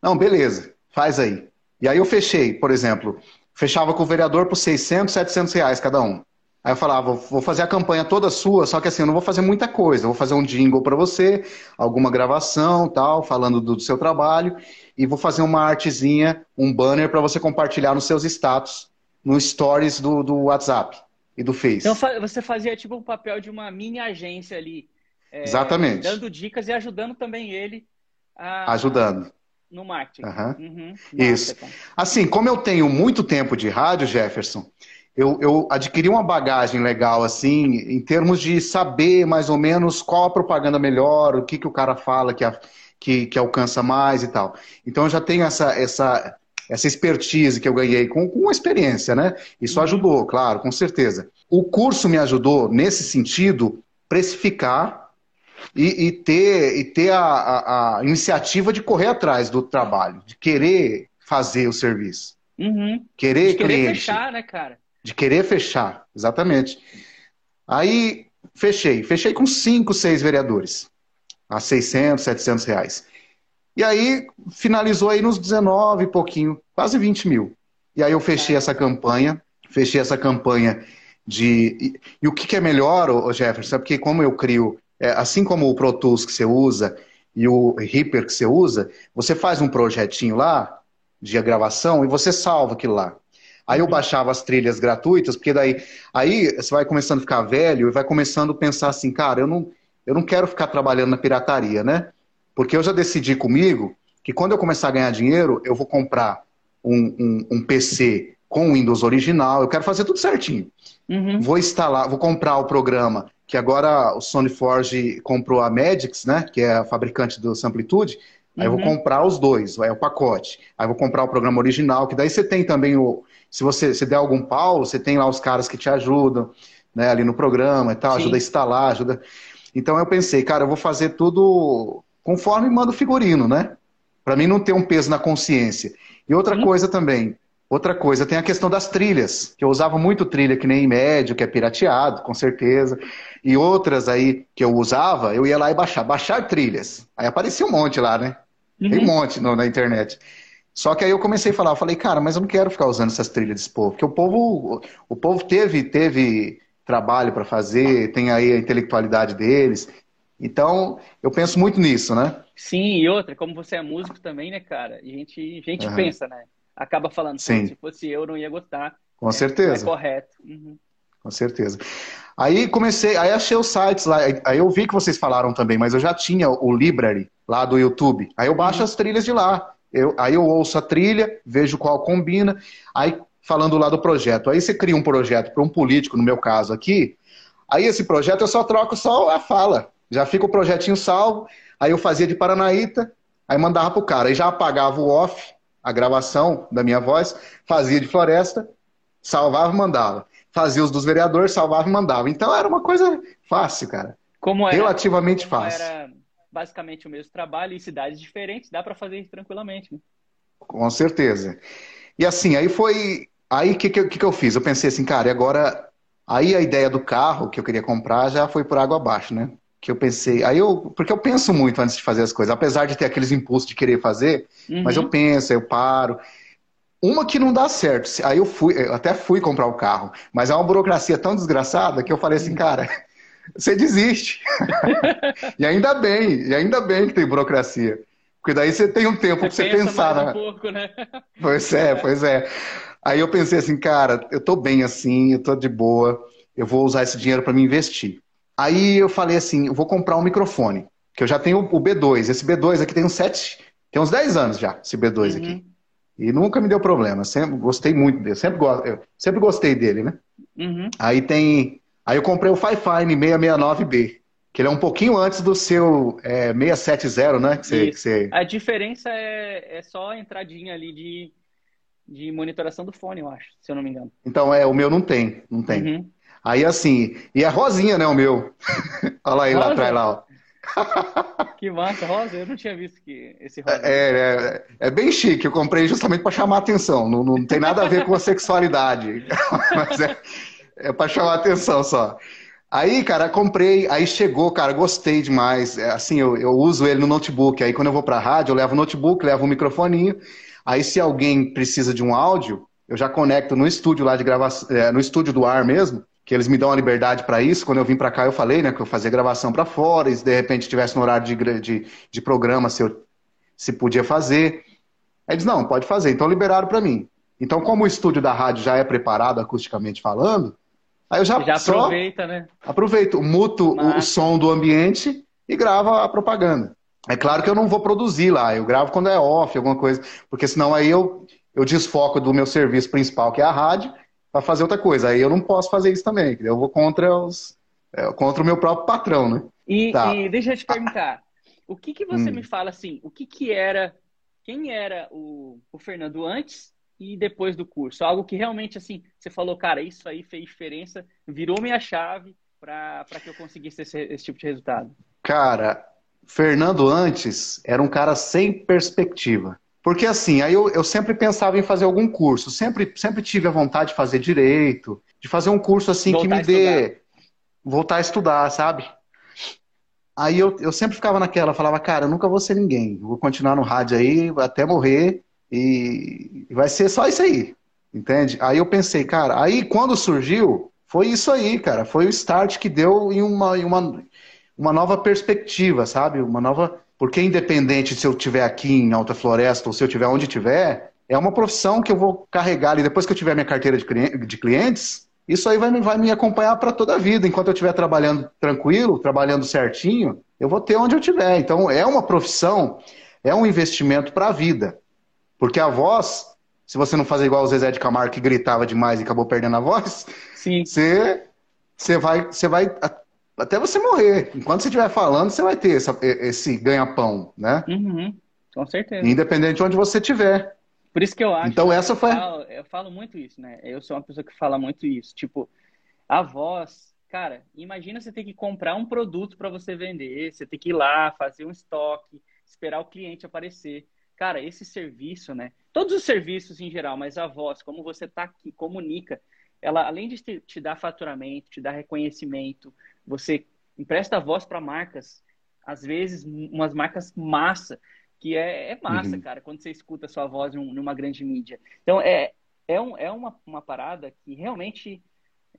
S1: Não, beleza, faz aí. E aí eu fechei, por exemplo, fechava com o vereador por 600, 700 reais cada um. Aí eu falava, vou fazer a campanha toda sua, só que assim, eu não vou fazer muita coisa. Eu vou fazer um jingle para você, alguma gravação, tal, falando do, do, seu trabalho, e vou fazer uma artezinha, um banner para você compartilhar nos seus status, no stories do, do WhatsApp e do Face.
S2: Então você fazia tipo um papel de uma mini agência ali.
S1: É, Exatamente.
S2: Dando dicas e ajudando também ele
S1: a... Ajudando.
S2: No marketing.
S1: Uhum. Uhum. Isso. Assim, como eu tenho muito tempo de rádio, Jefferson, eu, eu adquiri uma bagagem legal, assim, em termos de saber mais ou menos qual a propaganda melhor, o que, que o cara fala que, a, que, que alcança mais e tal. Então eu já tenho essa, essa, essa expertise que eu ganhei com, com experiência, né? Isso uhum. ajudou, claro, com certeza. O curso me ajudou, nesse sentido, precificar e, e ter, e ter a, a, a, iniciativa de correr atrás do trabalho, de querer fazer o serviço.
S2: Uhum.
S1: Querer, de
S2: querer cliente. fechar, né, cara?
S1: De querer fechar, exatamente. Aí fechei, fechei com cinco, seis vereadores, a 600, 700 reais. E aí finalizou aí nos 19 e pouquinho, quase 20 mil. E aí eu fechei essa campanha, fechei essa campanha de. E, o que, é melhor, ô Jefferson? É porque como eu crio, é, assim como o Pro Tools que você usa e o Reaper que você usa, você faz um projetinho lá de gravação e você salva aquilo lá. Aí eu baixava as trilhas gratuitas, porque daí aí você vai começando a ficar velho e vai começando a pensar assim, cara, eu não, eu não quero ficar trabalhando na pirataria, né? Porque eu já decidi comigo que quando eu começar a ganhar dinheiro, eu vou comprar um, um, um PC com Windows original, eu quero fazer tudo certinho. Uhum. Vou instalar, vou comprar o programa, que agora o Sony Forge comprou a Magix, né? Que é a fabricante do Samplitude. Aí uhum. eu vou uhum. comprar os dois, é o pacote. Aí eu vou comprar o programa original, que daí você tem também o, se você se der algum pau, você tem lá os caras que te ajudam, né, ali no programa e tal, Sim. ajuda a instalar, ajuda. Então eu pensei, cara, eu vou fazer tudo conforme manda o figurino, né? Para mim não ter um peso na consciência. E outra Sim. coisa também, outra coisa, tem a questão das trilhas, que eu usava muito trilha que nem médio, que é pirateado, com certeza. E outras aí que eu usava, eu ia lá e baixar, baixar trilhas. Aí aparecia um monte lá, né? Uhum. Tem um monte no, na internet. Só que aí eu comecei a falar, eu falei, cara, mas eu não quero ficar usando essas trilhas desse povo, porque o povo, o povo teve, teve trabalho para fazer, tem aí a intelectualidade deles. Então, eu penso muito nisso, né?
S2: Sim, e outra, como você é músico também, né, cara? A gente, a gente uhum. pensa, né? Acaba falando,
S1: Sim.
S2: se fosse eu, não ia gostar.
S1: Com é, certeza.
S2: É correto. Uhum.
S1: Com certeza. Aí comecei, aí achei os sites lá, aí eu vi que vocês falaram também, mas eu já tinha o Library lá do YouTube. Aí eu baixo uhum. as trilhas de lá. Eu, aí eu ouço a trilha, vejo qual combina, aí falando lá do projeto. Aí você cria um projeto para um político, no meu caso aqui, aí esse projeto eu só troco só a fala. Já fica o projetinho salvo, aí eu fazia de Paranaíta, aí mandava pro cara, aí já apagava o off, a gravação da minha voz, fazia de floresta, salvava e mandava. Fazia os dos vereadores, salvava e mandava. Então era uma coisa fácil, cara.
S2: Como era?
S1: Relativamente Como fácil.
S2: Era basicamente o mesmo trabalho em cidades diferentes, dá para fazer isso tranquilamente. Né?
S1: Com certeza. E assim, aí foi. Aí o que, que, que eu fiz? Eu pensei assim, cara, e agora. Aí a ideia do carro que eu queria comprar já foi por água abaixo, né? Que eu pensei. Aí eu. Porque eu penso muito antes de fazer as coisas, apesar de ter aqueles impulsos de querer fazer, uhum. mas eu penso, eu paro. Uma que não dá certo. Aí eu fui, eu até fui comprar o carro, mas é uma burocracia tão desgraçada que eu falei assim, cara, você desiste. e ainda bem, e ainda bem que tem burocracia. Porque daí você tem um tempo para você pensar.
S2: Mais um pouco, né?
S1: Pois é, pois é. Aí eu pensei assim, cara, eu tô bem assim, eu tô de boa, eu vou usar esse dinheiro para me investir. Aí eu falei assim, eu vou comprar um microfone, que eu já tenho o B2. Esse B2 aqui tem uns 7, tem uns 10 anos já, esse B2 uhum. aqui. E nunca me deu problema, sempre gostei muito dele, sempre, eu sempre gostei dele, né? Uhum. Aí tem, aí eu comprei o Fifine 669B, que ele é um pouquinho antes do seu é, 670, né? Que você, que você...
S2: A diferença é, é só a entradinha ali de de monitoração do fone, eu acho, se eu não me engano.
S1: Então, é, o meu não tem, não tem. Uhum. Aí, assim, e é rosinha, né, o meu. Olha lá aí, lá atrás, lá, ó.
S2: Que massa, rosa, eu não tinha visto que esse rosa.
S1: É, é, é bem chique, eu comprei justamente para chamar atenção, não, não tem nada a ver com a sexualidade, mas é, é para chamar atenção só. Aí, cara, comprei, aí chegou, cara, gostei demais. É, assim, eu, eu uso ele no notebook. Aí, quando eu vou pra rádio, eu levo o notebook, levo o microfoninho. Aí, se alguém precisa de um áudio, eu já conecto no estúdio lá de gravação, é, no estúdio do ar mesmo, que eles me dão a liberdade para isso. Quando eu vim para cá, eu falei, né, que eu fazia gravação para fora, e se de repente tivesse no horário de, de, de programa, se, eu, se podia fazer. Aí eles, não, pode fazer. Então liberaram para mim. Então, como o estúdio da rádio já é preparado acusticamente falando, aí eu já,
S2: já aproveita, né?
S1: Aproveito, muto o, o som do ambiente e gravo a propaganda. É claro que eu não vou produzir lá, eu gravo quando é off, alguma coisa, porque senão aí eu, eu desfoco do meu serviço principal, que é a rádio, para fazer outra coisa. Aí eu não posso fazer isso também, eu vou contra os é, contra o meu próprio patrão, né?
S2: E, tá. e deixa eu te perguntar, o que que você hum. me fala assim, o que que era, quem era o, o Fernando antes e depois do curso? Algo que realmente, assim, você falou, cara, isso aí fez diferença, virou minha chave para que eu conseguisse esse, esse tipo de resultado.
S1: Cara, Fernando antes era um cara sem perspectiva. Porque assim, aí eu, eu sempre pensava em fazer algum curso, sempre, sempre tive a vontade de fazer direito, de fazer um curso assim voltar que me dê. Voltar a estudar, sabe? Aí eu, eu sempre ficava naquela, falava, cara, eu nunca vou ser ninguém, vou continuar no rádio aí até morrer e, vai ser só isso aí, entende? Aí eu pensei, cara, aí quando surgiu, foi isso aí, cara, foi o start que deu em uma, em uma, uma nova perspectiva, sabe? Uma nova. Porque independente se eu estiver aqui em Alta Floresta ou se eu estiver onde estiver, é uma profissão que eu vou carregar ali. Depois que eu tiver minha carteira de clientes, isso aí vai, vai me acompanhar para toda a vida. Enquanto eu estiver trabalhando tranquilo, trabalhando certinho, eu vou ter onde eu estiver. Então, é uma profissão, é um investimento para a vida. Porque a voz, se você não fazer igual o Zezé de Camargo que gritava demais e acabou perdendo a voz, Sim. Você, você vai, você vai até você morrer. Enquanto você estiver falando, você vai ter essa, esse ganha-pão, né?
S2: Uhum, com certeza.
S1: Independente de onde você estiver.
S2: Por isso que eu acho.
S1: Então, essa foi.
S2: Eu falo, eu falo muito isso, né? Eu sou uma pessoa que fala muito isso. Tipo, a voz. Cara, imagina você ter que comprar um produto para você vender, você ter que ir lá, fazer um estoque, esperar o cliente aparecer. Cara, esse serviço, né? Todos os serviços em geral, mas a voz, como você tá aqui, comunica, ela além de te, te dar faturamento, te dar reconhecimento, você empresta voz para marcas, às vezes umas marcas massa, que é, é massa, uhum. cara, quando você escuta a sua voz numa grande mídia. Então, é, é, um, é uma, uma parada que realmente.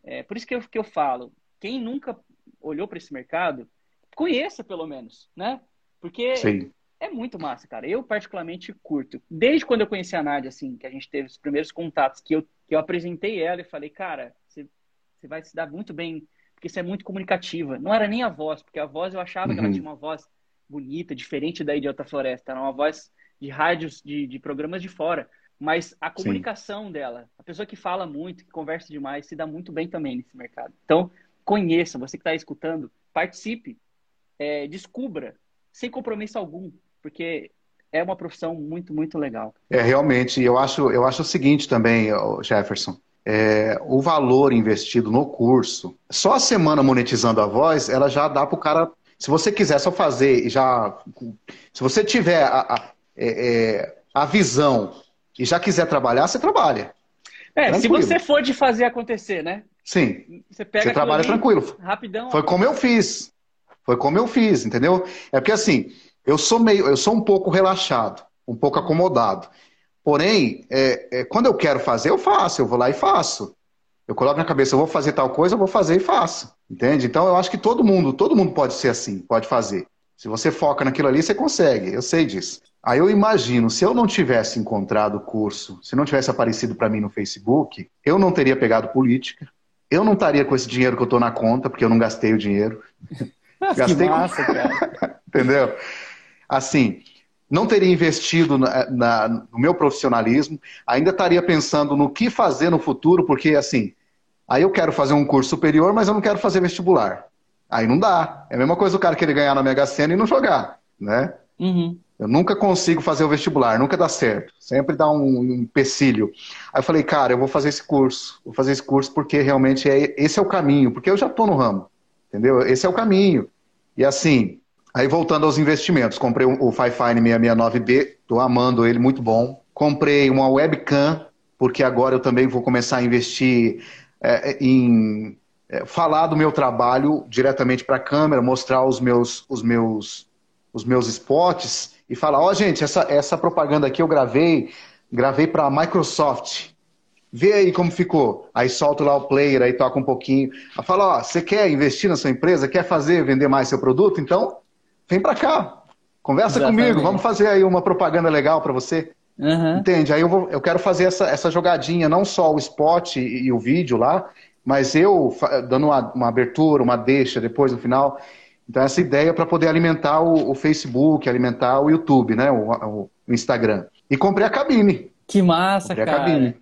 S2: É, por isso que eu, que eu falo, quem nunca olhou para esse mercado, conheça pelo menos, né? Porque Sim. É muito massa, cara. Eu particularmente curto. Desde quando eu conheci a Nádia, assim, que a gente teve os primeiros contatos, que eu, que eu apresentei ela e falei, cara, você, você vai se dar muito bem porque você é muito comunicativa. Não era nem a voz, porque a voz eu achava uhum. que ela uhum. tinha uma voz bonita, diferente daí de Alta Floresta. Era uma voz de rádios, de, de programas de fora. Mas a comunicação Sim. dela, a pessoa que fala muito, que conversa demais, se dá muito bem também nesse mercado. Então, conheça, você que está escutando, participe, é, descubra, sem compromisso algum, porque é uma profissão muito, muito legal.
S1: É, realmente, eu acho, eu acho o seguinte também, Jefferson é, o valor investido no curso, só a semana monetizando a voz, ela já dá para o cara. Se você quiser só fazer, já. Se você tiver a, a, é, é, a visão e já quiser trabalhar, você trabalha.
S2: É, tranquilo. se você for de fazer acontecer, né?
S1: Sim. Você, pega você trabalha tranquilo.
S2: Rapidão.
S1: Foi como eu fiz. Foi como eu fiz, entendeu? É porque assim, eu sou meio, eu sou um pouco relaxado, um pouco acomodado. Porém, é, é, quando eu quero fazer, eu faço, eu vou lá e faço. Eu coloco na cabeça, eu vou fazer tal coisa, eu vou fazer e faço. Entende? Então eu acho que todo mundo, todo mundo pode ser assim, pode fazer. Se você foca naquilo ali, você consegue. Eu sei disso. Aí eu imagino, se eu não tivesse encontrado o curso, se não tivesse aparecido para mim no Facebook, eu não teria pegado política, eu não estaria com esse dinheiro que eu estou na conta, porque eu não gastei o dinheiro.
S2: gastei massa, com... cara.
S1: Entendeu? Assim, não teria investido na, na, no meu profissionalismo, ainda estaria pensando no que fazer no futuro, porque assim, aí eu quero fazer um curso superior, mas eu não quero fazer vestibular. Aí não dá. É a mesma coisa o cara querer ganhar na Mega Sena e não jogar, né?
S2: Uhum.
S1: Eu nunca consigo fazer o vestibular, nunca dá certo. Sempre dá um, empecilho. Aí eu falei, cara, eu vou fazer esse curso. Vou fazer esse curso porque realmente é, esse é o caminho. Porque eu já estou no ramo, entendeu? Esse é o caminho. E assim, aí voltando aos investimentos. Comprei o Fifine 669B, estou amando ele, muito bom. Comprei uma webcam, porque agora eu também vou começar a investir é, em é, falar do meu trabalho diretamente para a câmera, mostrar os meus, os meus, os meus spots e falar, ó, oh, gente, essa, essa propaganda aqui eu gravei, gravei para a Microsoft. Vê aí como ficou. Aí solto lá o player, aí toca um pouquinho. Aí fala, ó, você quer investir na sua empresa? Quer fazer, vender mais seu produto? Então, vem para cá. Conversa Exatamente. comigo, vamos fazer aí uma propaganda legal para você.
S2: Uhum.
S1: Entende? Aí eu, vou, eu quero fazer essa, essa jogadinha, não só o spot e, e o vídeo lá, mas eu dando uma, uma, abertura, uma deixa depois no final. Então, essa ideia para poder alimentar o, o, Facebook, alimentar o YouTube, né? O, o, Instagram. E comprei a cabine.
S2: Que massa, comprei
S1: cara. A cabine.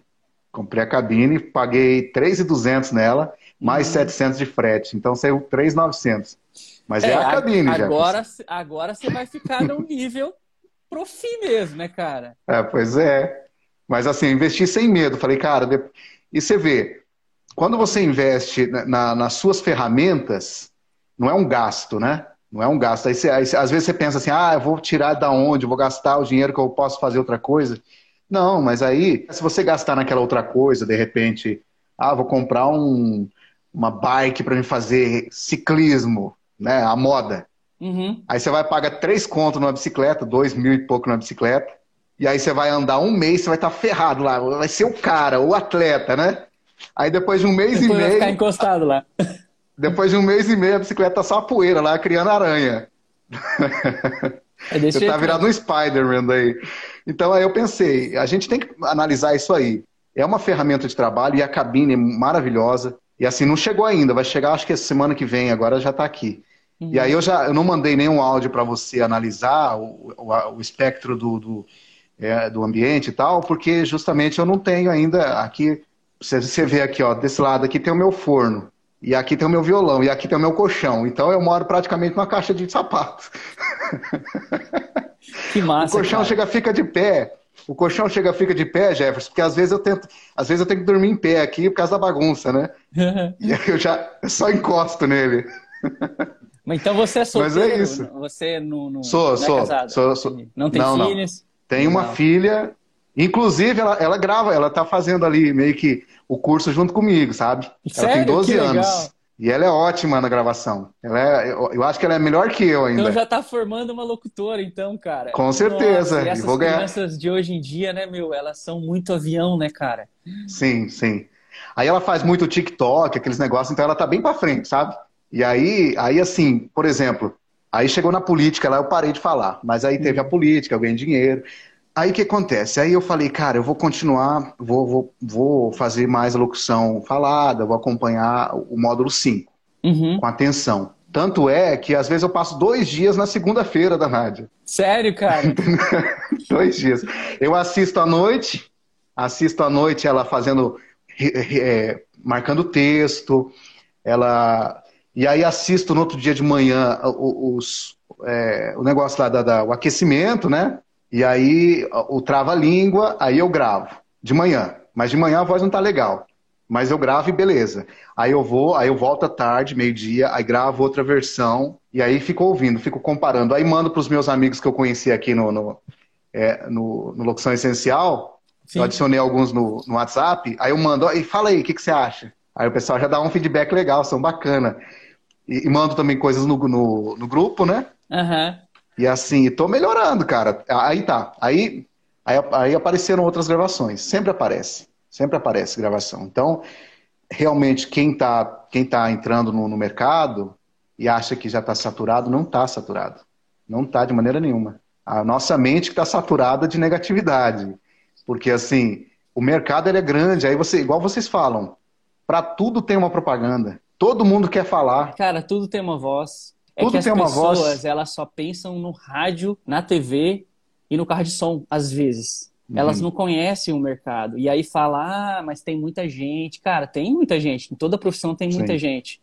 S1: Comprei a cabine, paguei 3,200 nela, mais uhum. 700 de frete. Então, saiu 3,900. Mas é, é a cabine,
S2: já. Agora, agora você vai ficar num nível profi mesmo, né, cara?
S1: É, pois é. Mas assim, investi sem medo. Falei, cara, e você vê, quando você investe na, nas suas ferramentas, não é um gasto, né? Não é um gasto. Aí, você, aí, às vezes você pensa assim, ah, eu vou tirar da onde? Eu vou gastar o dinheiro que eu posso fazer outra coisa. Não, mas aí, se você gastar naquela outra coisa, de repente, ah, vou comprar um, uma bike para me fazer ciclismo, né? A moda.
S2: Uhum.
S1: Aí você vai pagar três contos numa bicicleta, dois mil e pouco numa bicicleta. E aí você vai andar um mês, você vai estar ferrado lá. Vai ser o cara, o atleta, né? Aí depois de um mês depois e meio. Vai
S2: ficar encostado lá.
S1: Depois de um mês e meio, a bicicleta tá só poeira lá, criando aranha. Você tá virado um Spider-Man daí. Então aí eu pensei, a gente tem que analisar isso aí. É uma ferramenta de trabalho e a cabine é maravilhosa. E assim, não chegou ainda, vai chegar acho que semana que vem, agora já está aqui. Uhum. E aí eu já eu não mandei nenhum áudio para você analisar o, o, o espectro do, do, é, do ambiente e tal, porque justamente eu não tenho ainda aqui você vê aqui, ó, desse lado aqui tem o meu forno. E aqui tem o meu violão, e aqui tem o meu colchão. Então eu moro praticamente numa caixa de sapatos.
S2: Que massa.
S1: O colchão
S2: cara.
S1: chega, fica de pé. O colchão chega, fica de pé, Jefferson, porque às vezes eu tento, às vezes eu tenho que dormir em pé aqui por causa da bagunça, né? e aí eu já eu só encosto nele.
S2: Mas então você é solteiro? Mas
S1: é isso.
S2: Você não, não,
S1: sou,
S2: não
S1: é sou, casado? Sou, sou.
S2: Não tem não, filhos?
S1: Não. Tem uma filha Inclusive, ela, ela grava, ela tá fazendo ali meio que o curso junto comigo, sabe?
S2: Sério?
S1: Ela tem 12
S2: que
S1: anos. E ela é ótima na gravação. Ela é, eu, eu, acho que ela é melhor que eu ainda.
S2: Então já tá formando uma locutora, então, cara.
S1: Com certeza.
S2: Nossa, e essas
S1: vou ganhar.
S2: crianças de hoje em dia, né, meu, elas são muito avião, né, cara?
S1: Sim, sim. Aí ela faz muito TikTok, aqueles negócios, então ela tá bem pra frente, sabe? E aí, aí assim, por exemplo, aí chegou na política, lá eu parei de falar. Mas aí teve a política, eu ganhei dinheiro. Aí o que acontece? Aí eu falei, cara, eu vou continuar, vou, vou, vou fazer mais locução falada, vou acompanhar o módulo 5
S2: uhum.
S1: com atenção. Tanto é que às vezes eu passo dois dias na segunda-feira da rádio.
S2: Sério, cara?
S1: dois dias. Eu assisto à noite, assisto à noite ela fazendo, é, marcando texto, ela. E aí assisto no outro dia de manhã os, é, o negócio lá da, da, o aquecimento, né? E aí o trava-língua, aí eu gravo de manhã. Mas de manhã a voz não tá legal. Mas eu gravo e beleza. Aí eu vou, aí eu volto à tarde, meio-dia, aí gravo outra versão, e aí fico ouvindo, fico comparando. Aí mando para os meus amigos que eu conheci aqui no, no, é, no, no Locução Essencial. Sim. Eu adicionei alguns no, no WhatsApp. Aí eu mando, e fala aí, o que, que você acha? Aí o pessoal já dá um feedback legal, são bacana. E, e mando também coisas no, no, no grupo, né?
S2: Aham. Uhum.
S1: E assim, tô melhorando, cara. Aí tá. Aí, aí, aí apareceram outras gravações. Sempre aparece. Sempre aparece gravação. Então, realmente quem está quem tá entrando no, no mercado e acha que já está saturado, não está saturado. Não está de maneira nenhuma. A nossa mente está saturada de negatividade. Porque, assim, o mercado ele é grande. Aí você, igual vocês falam, para tudo tem uma propaganda. Todo mundo quer falar.
S2: Cara, tudo tem uma voz. É tudo que as pessoas, voz. elas só pensam no rádio, na TV e no carro de som, às vezes. Uhum. Elas não conhecem o mercado. E aí fala, ah, mas tem muita gente. Cara, tem muita gente. Em toda profissão tem muita Sim. gente.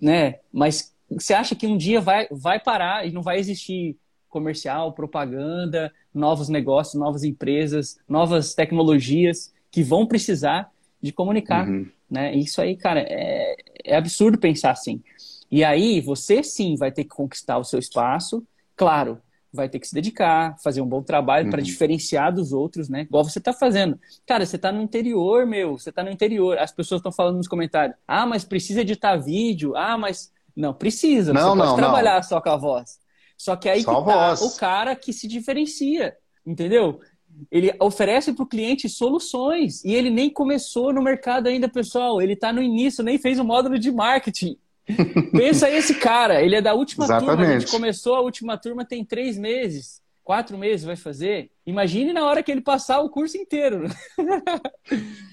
S2: Né? Mas você acha que um dia vai, vai parar e não vai existir comercial, propaganda, novos negócios, novas empresas, novas tecnologias que vão precisar de comunicar, uhum. né? Isso aí, cara, é, é absurdo pensar assim. E aí você sim vai ter que conquistar o seu espaço, claro, vai ter que se dedicar, fazer um bom trabalho uhum. para diferenciar dos outros, né? Igual você está fazendo. Cara, você está no interior, meu, você está no interior. As pessoas estão falando nos comentários: "Ah, mas precisa editar vídeo. Ah, mas não, precisa. Não, você não, pode trabalhar não. só com a voz. Só que aí só que tá o cara que se diferencia, entendeu? Ele oferece para o cliente soluções e ele nem começou no mercado ainda, pessoal. Ele está no início, nem fez o módulo de marketing. Pensa esse cara, ele é da última Exatamente. turma. A gente começou a última turma tem três meses, quatro meses vai fazer. Imagine na hora que ele passar o curso inteiro.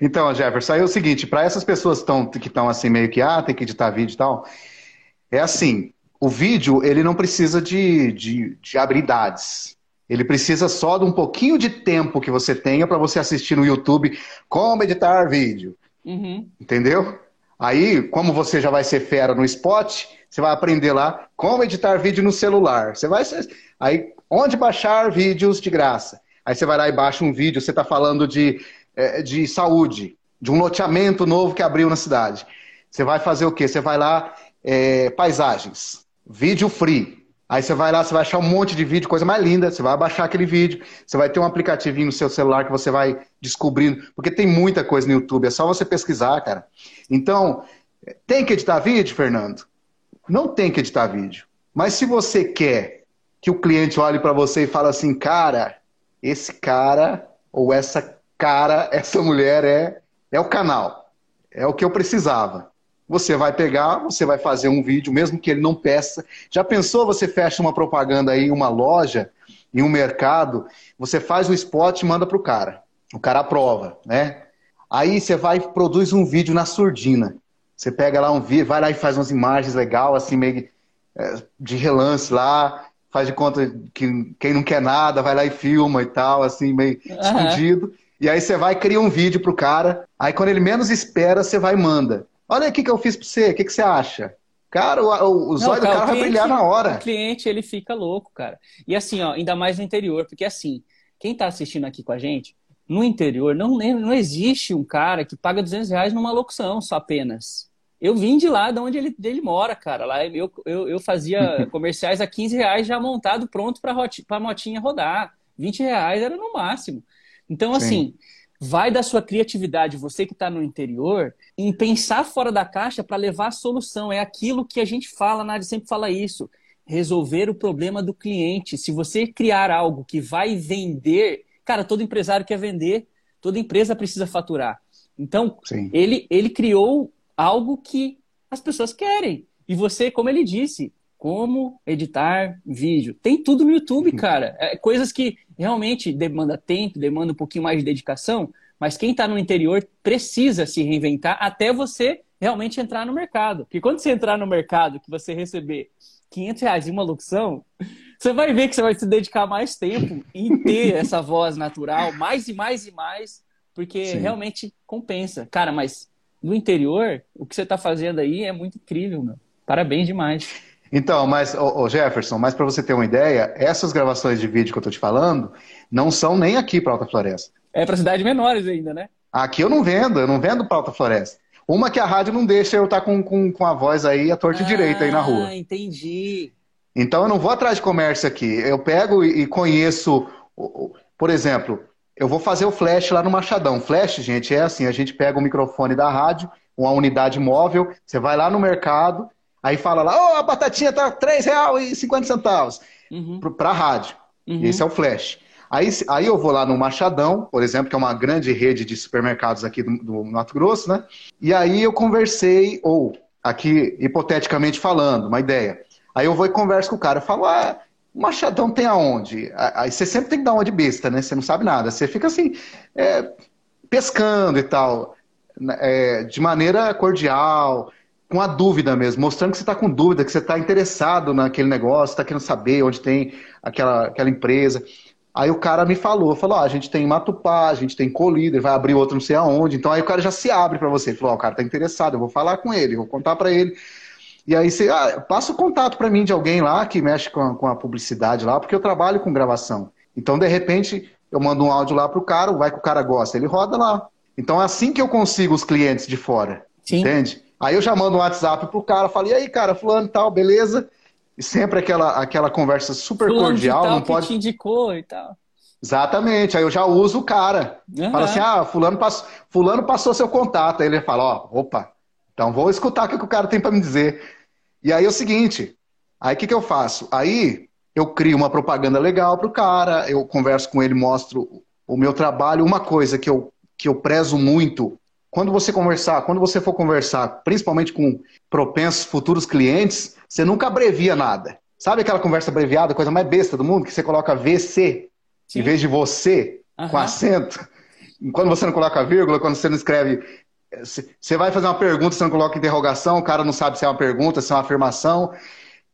S1: Então, Jefferson, aí é o seguinte, para essas pessoas tão, que estão assim meio que, ah, tem que editar vídeo e tal, é assim, o vídeo, ele não precisa de, de, de habilidades. Ele precisa só de um pouquinho de tempo que você tenha para você assistir no YouTube como editar vídeo. Uhum. Entendeu? Aí, como você já vai ser fera no spot, você vai aprender lá como editar vídeo no celular. Você vai. Aí, onde baixar vídeos de graça? Aí você vai lá e baixa um vídeo, você está falando de é, de saúde, de um loteamento novo que abriu na cidade. Você vai fazer o quê? Você vai lá, é, paisagens, vídeo free. Aí você vai lá, você vai achar um monte de vídeo, coisa mais linda, você vai baixar aquele vídeo, você vai ter um aplicativinho no seu celular que você vai descobrindo, porque tem muita coisa no YouTube, é só você pesquisar, cara. Então, tem que editar vídeo, Fernando? Não tem que editar vídeo. Mas se você quer que o cliente olhe para você e fale assim, cara, esse cara ou essa cara, essa mulher é, é o canal. É o que eu precisava. Você vai pegar, você vai fazer um vídeo, mesmo que ele não peça. Já pensou você fecha uma propaganda aí em uma loja, em um mercado, você faz o spot e manda para o cara. O cara aprova, né? Aí você vai e produz um vídeo na surdina. Você pega lá um vídeo, vai lá e faz umas imagens legal, assim, meio é, de relance lá, faz de conta que quem não quer nada vai lá e filma e tal, assim, meio uhum. escondido. E aí você vai cria um vídeo pro cara, aí quando ele menos espera, você vai e manda. Olha aqui que eu fiz pra você, o que, que você acha? Cara, o, o zóio do cara vai brilhar na hora.
S2: O cliente, ele fica louco, cara. E assim, ó, ainda mais no interior, porque assim, quem tá assistindo aqui com a gente, no interior, não, não existe um cara que paga 200 reais numa locução só apenas. Eu vim de lá, de onde ele, ele mora, cara. Lá eu, eu, eu fazia comerciais a 15 reais já montado, pronto para a motinha rodar. 20 reais era no máximo. Então, Sim. assim, vai da sua criatividade, você que está no interior, em pensar fora da caixa para levar a solução. É aquilo que a gente fala, a Nádia sempre fala isso. Resolver o problema do cliente. Se você criar algo que vai vender, cara, todo empresário quer vender, toda empresa precisa faturar. Então, ele, ele criou algo que as pessoas querem. E você, como ele disse, como editar vídeo. Tem tudo no YouTube, cara. É coisas que realmente demanda tempo, demanda um pouquinho mais de dedicação, mas quem está no interior precisa se reinventar até você realmente entrar no mercado. Porque quando você entrar no mercado, que você receber 500 reais em uma locução, você vai ver que você vai se dedicar mais tempo em ter essa voz natural, mais e mais e mais, porque Sim. realmente compensa. Cara, mas no interior, o que você está fazendo aí é muito incrível, meu. Parabéns demais.
S1: Então, mas, ô, ô Jefferson, mas para você ter uma ideia, essas gravações de vídeo que eu estou te falando não são nem aqui para Alta Floresta.
S2: É para cidades menores ainda, né?
S1: Aqui eu não vendo, eu não vendo para Alta Floresta. Uma que a rádio não deixa eu estar tá com, com, com a voz aí, a torta ah, direita aí na rua.
S2: Ah, entendi.
S1: Então eu não vou atrás de comércio aqui. Eu pego e conheço, por exemplo, eu vou fazer o flash lá no Machadão. Flash, gente, é assim: a gente pega o microfone da rádio, uma unidade móvel, você vai lá no mercado, Aí fala lá, oh, a batatinha tá R$ 3,50 uhum. para a rádio. Uhum. Esse é o flash. Aí, aí eu vou lá no Machadão, por exemplo, que é uma grande rede de supermercados aqui do, do Mato Grosso, né? E aí eu conversei, ou aqui hipoteticamente falando, uma ideia. Aí eu vou e converso com o cara, eu falo, ah, o Machadão tem aonde? Aí você sempre tem que dar uma de besta, né? Você não sabe nada. Você fica assim, é, pescando e tal, né? é, de maneira cordial, com a dúvida mesmo, mostrando que você está com dúvida, que você está interessado naquele negócio, está querendo saber onde tem aquela, aquela empresa. Aí o cara me falou, falou, ah, a gente tem Matupá, a gente tem Colíder, vai abrir outro não sei aonde. Então aí o cara já se abre para você. Ele falou, oh, o cara tá interessado, eu vou falar com ele, vou contar para ele. E aí você, ah, passa o contato para mim de alguém lá que mexe com a, com a, publicidade lá, porque eu trabalho com gravação. Então, de repente, eu mando um áudio lá pro cara, vai que o cara gosta, ele roda lá. Então é assim que eu consigo os clientes de fora. Sim. Entende? Aí eu já mando um WhatsApp pro cara, falo, e aí, cara, fulano tal, beleza? E sempre aquela, aquela conversa super Fulano cordial, não pode.
S2: te indicou e tal.
S1: Exatamente, aí eu já uso o cara. Uhum. Fala assim: ah, fulano, pass... fulano passou seu contato. Aí ele fala: ó, oh, opa, então vou escutar o que o cara tem para me dizer. E aí é o seguinte: aí o que, que eu faço? Aí eu crio uma propaganda legal pro cara, eu converso com ele, mostro o meu trabalho. Uma coisa que eu, que eu prezo muito quando você conversar, quando você for conversar, principalmente com propensos futuros clientes, você nunca abrevia nada. Sabe aquela conversa abreviada, coisa mais besta do mundo, que você coloca VC Sim. em vez de você, uhum. com acento? Quando você não coloca vírgula, quando você não escreve. Você vai fazer uma pergunta, você não coloca interrogação, o cara não sabe se é uma pergunta, se é uma afirmação.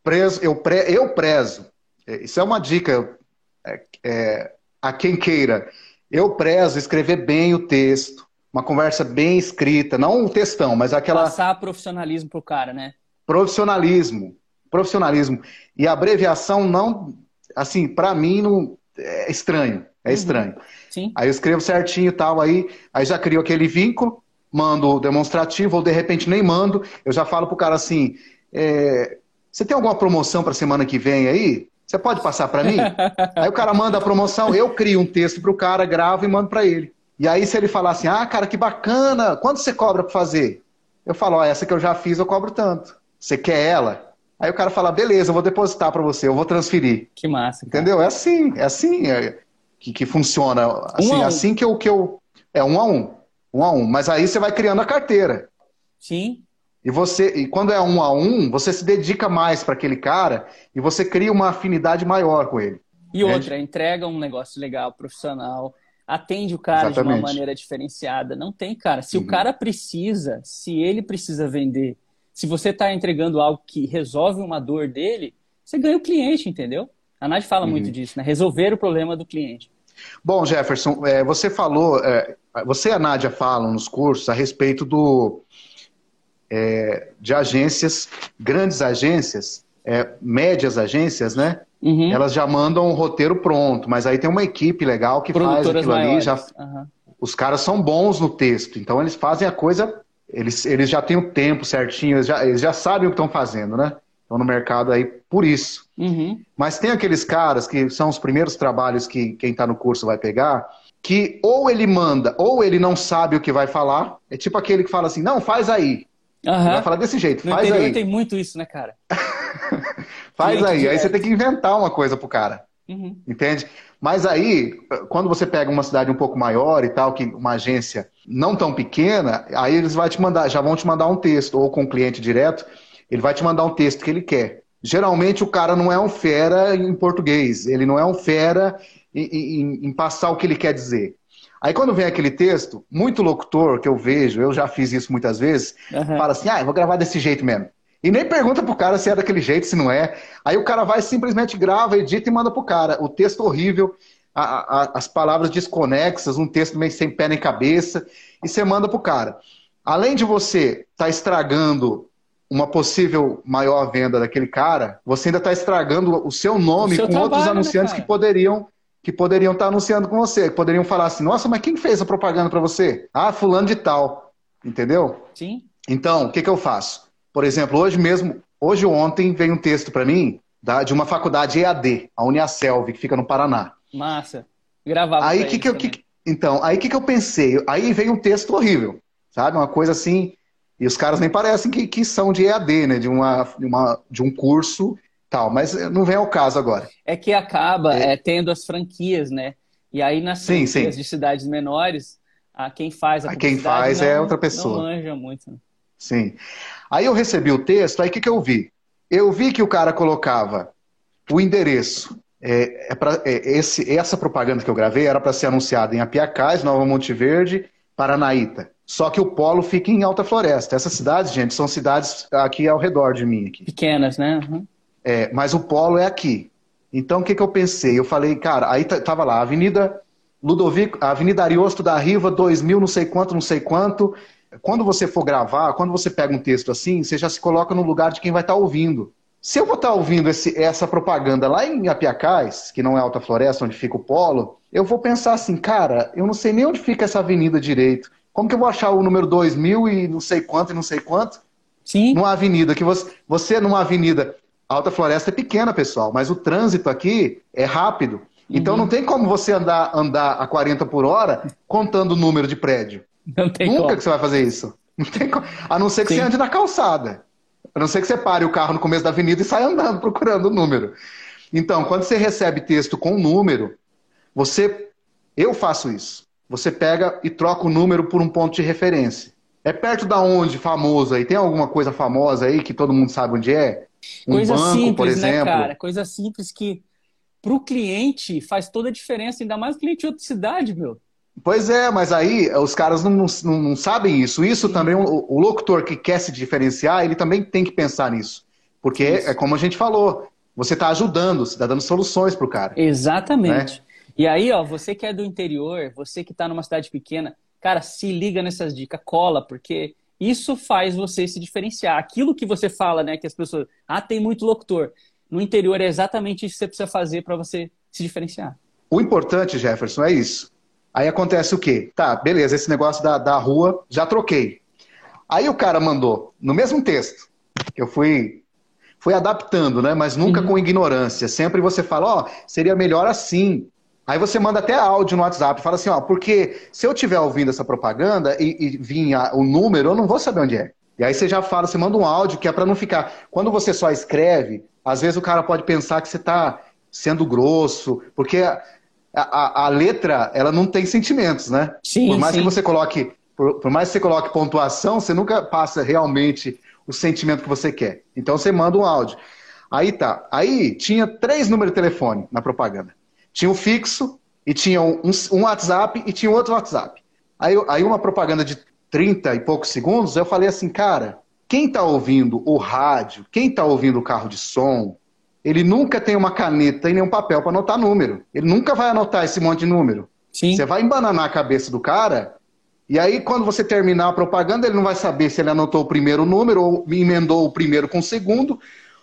S1: Preso, eu, pre, eu prezo. É, isso é uma dica é, é, a quem queira. Eu prezo escrever bem o texto uma conversa bem escrita, não um textão, mas aquela.
S2: Passar profissionalismo pro cara, né?
S1: Profissionalismo. Profissionalismo. E a abreviação não. Assim, para mim, não, é estranho. É uhum. estranho. Sim. Aí eu escrevo certinho e tal, aí, aí já crio aquele vínculo, mando demonstrativo, ou de repente nem mando, eu já falo pro cara assim: é, você tem alguma promoção para semana que vem aí? Você pode passar para mim? aí o cara manda a promoção, eu crio um texto pro cara, gravo e mando para ele. E aí, se ele falar assim, ah, cara, que bacana, quanto você cobra para fazer? Eu falo, ó, essa que eu já fiz, eu cobro tanto. Você quer ela? Aí o cara fala, beleza, eu vou depositar para você, eu vou transferir.
S2: Que massa.
S1: Cara. Entendeu? É assim, é assim é, que, que funciona. Assim, um um. assim que eu, que eu. É um a um. Um a um. Mas aí você vai criando a carteira.
S2: Sim.
S1: E você, e quando é um a um, você se dedica mais para aquele cara e você cria uma afinidade maior com ele.
S2: E outra, entrega um negócio legal, profissional atende o cara Exatamente. de uma maneira diferenciada. Não tem, cara. Se uhum. o cara precisa, se ele precisa vender, se você está entregando algo que resolve uma dor dele, você ganha o cliente, entendeu? A Nádia fala uhum. muito disso, né? Resolver o problema do cliente.
S1: Bom, Jefferson, é, você falou, é, você e a Nádia falam nos cursos a respeito do, é, de agências, grandes agências, é, médias agências, né? Uhum. Elas já mandam um roteiro pronto, mas aí tem uma equipe legal que faz aquilo maiores. ali. Já... Uhum. Os caras são bons no texto, então eles fazem a coisa, eles, eles já têm o tempo certinho, eles já, eles já sabem o que estão fazendo, né? Estão no mercado aí por isso. Uhum. Mas tem aqueles caras que são os primeiros trabalhos que quem está no curso vai pegar, que ou ele manda, ou ele não sabe o que vai falar. É tipo aquele que fala assim, não, faz aí. Uhum. Vai falar desse jeito, no faz aí.
S2: tem muito isso, né, cara?
S1: Faz aí. Direto. Aí você tem que inventar uma coisa pro cara. Uhum. Entende? Mas aí, quando você pega uma cidade um pouco maior e tal, que uma agência não tão pequena, aí eles vão te mandar, já vão te mandar um texto, ou com o cliente direto, ele vai te mandar um texto que ele quer. Geralmente o cara não é um fera em português, ele não é um fera em, em, em passar o que ele quer dizer. Aí quando vem aquele texto, muito locutor que eu vejo, eu já fiz isso muitas vezes, uhum. fala assim, ah, eu vou gravar desse jeito mesmo. E nem pergunta pro cara se é daquele jeito, se não é. Aí o cara vai simplesmente grava, edita e manda pro cara. O texto horrível, a, a, as palavras desconexas, um texto meio sem pé nem cabeça, e você manda pro cara. Além de você estar tá estragando uma possível maior venda daquele cara, você ainda está estragando o seu nome o seu com trabalho, outros né, anunciantes né, que poderiam que poderiam estar anunciando com você, que poderiam falar assim: "Nossa, mas quem fez a propaganda para você?" "Ah, fulano de tal." Entendeu?
S2: Sim.
S1: Então, o que, que eu faço? Por exemplo, hoje mesmo, hoje ou ontem veio um texto para mim da, de uma faculdade EAD, a Uniaselv, que fica no Paraná.
S2: Massa. Gravava.
S1: Aí que que eu, que, então, aí que que eu pensei? Aí veio um texto horrível, sabe? Uma coisa assim, e os caras nem parecem que, que são de EAD, né? De, uma, de, uma, de um curso tal, mas não vem ao caso agora.
S2: É que acaba é. É, tendo as franquias, né? E aí nas sim, sim. de cidades menores, a quem faz a,
S1: a quem faz é não, é outra pessoa.
S2: Não manja muito. Né?
S1: Sim. Aí eu recebi o texto, aí o que, que eu vi? Eu vi que o cara colocava o endereço. É, é pra, é, esse, essa propaganda que eu gravei era para ser anunciada em Apiacás, Nova Monte Verde, Paranaíta. Só que o polo fica em Alta Floresta. Essas cidades, gente, são cidades aqui ao redor de mim. Aqui.
S2: Pequenas, né? Uhum.
S1: É, mas o polo é aqui. Então, o que, que eu pensei? Eu falei, cara, aí tava lá, Avenida Ludovico, Avenida Ariosto da Riva, 2000, não sei quanto, não sei quanto. Quando você for gravar, quando você pega um texto assim, você já se coloca no lugar de quem vai estar tá ouvindo. Se eu vou estar tá ouvindo esse, essa propaganda lá em Apiacás, que não é Alta Floresta, onde fica o polo, eu vou pensar assim, cara, eu não sei nem onde fica essa avenida direito. Como que eu vou achar o número 2000 e não sei quanto e não sei quanto?
S2: Sim.
S1: Numa avenida que você, você numa avenida, Alta Floresta é pequena, pessoal, mas o trânsito aqui é rápido. Então uhum. não tem como você andar, andar a 40 por hora contando o número de prédio.
S2: Não tem
S1: Nunca
S2: como.
S1: que você vai fazer isso. Não tem como. A não ser que Sim. você ande na calçada. A não ser que você pare o carro no começo da avenida e saia andando procurando o número. Então, quando você recebe texto com número, você. Eu faço isso. Você pega e troca o número por um ponto de referência. É perto da onde famoso aí? Tem alguma coisa famosa aí que todo mundo sabe onde é?
S2: Um coisa banco, simples, né. Né, cara? Coisa simples que para o cliente faz toda a diferença, ainda mais o cliente de outra cidade, meu.
S1: Pois é, mas aí os caras não, não, não sabem isso. Isso Sim. também, o, o, locutor que quer se diferenciar, ele também tem que pensar nisso. Porque isso. é como a gente falou, você está ajudando, você está dando soluções para o cara.
S2: Exatamente. Né? E aí, ó, você que é do interior, você que está numa cidade pequena, cara, se liga nessas dicas, cola, porque isso faz você se diferenciar. Aquilo que você fala, né, que as pessoas, ah, tem muito locutor. No interior é exatamente isso que você precisa fazer para você se diferenciar.
S1: O importante, Jefferson, é isso. Aí acontece o quê? Tá, beleza, esse negócio da, da rua, já troquei. Aí o cara mandou, no mesmo texto, que eu fui fui adaptando, né? Mas nunca uhum. com ignorância. Sempre você fala, ó, oh, seria melhor assim. Aí você manda até áudio no WhatsApp, fala assim, ó, porque se eu estiver ouvindo essa propaganda e, e vir o número, eu não vou saber onde é. E aí você já fala, você manda um áudio que é para não ficar. Quando você só escreve, às vezes o cara pode pensar que você está sendo grosso, porque a, a, a, letra ela não tem sentimentos, né?
S2: Sim,
S1: por mais
S2: sim.
S1: que você coloque, por, por mais que você coloque pontuação, você nunca passa realmente o sentimento que você quer. Então você manda um áudio. Aí tá. Aí tinha três números de telefone na propaganda. Tinha um fixo, e tinha um, um WhatsApp e tinha outro WhatsApp. Aí, aí uma propaganda de 30 e poucos segundos, eu falei assim, cara, quem está ouvindo o rádio, quem está ouvindo o carro de som, ele nunca tem uma caneta e nem um papel para anotar número. Ele nunca vai anotar esse monte de número.
S2: Sim.
S1: Você vai embananar a cabeça do cara, e aí quando você terminar a propaganda, ele não vai saber se ele anotou o primeiro número ou emendou o primeiro com o segundo,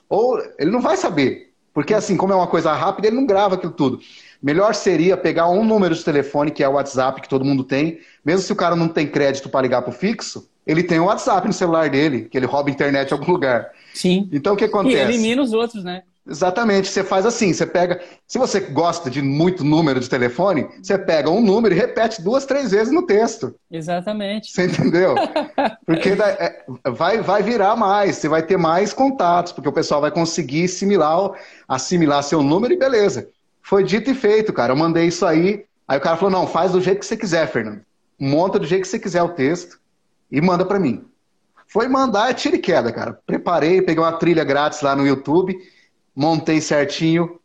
S1: ou ele não vai saber. Porque assim, como é uma coisa rápida, ele não grava aquilo tudo. Melhor seria pegar um número de telefone, que é o WhatsApp, que todo mundo tem. Mesmo se o cara não tem crédito para ligar para o fixo, ele tem o WhatsApp no celular dele, que ele rouba a internet em algum lugar.
S2: Sim.
S1: Então o que acontece? E
S2: elimina os outros, né?
S1: Exatamente, você faz assim, você pega. Se você gosta de muito número de telefone, você pega um número e repete duas, três vezes no texto.
S2: Exatamente.
S1: Você entendeu? Porque é, vai, vai virar mais, você vai ter mais contatos, porque o pessoal vai conseguir assimilar, assimilar seu número e beleza. Foi dito e feito, cara. Eu mandei isso aí. Aí o cara falou: não, faz do jeito que você quiser, Fernando. Monta do jeito que você quiser o texto e manda para mim. Foi mandar, é tiro e queda, cara. Preparei, peguei uma trilha grátis lá no YouTube montei certinho,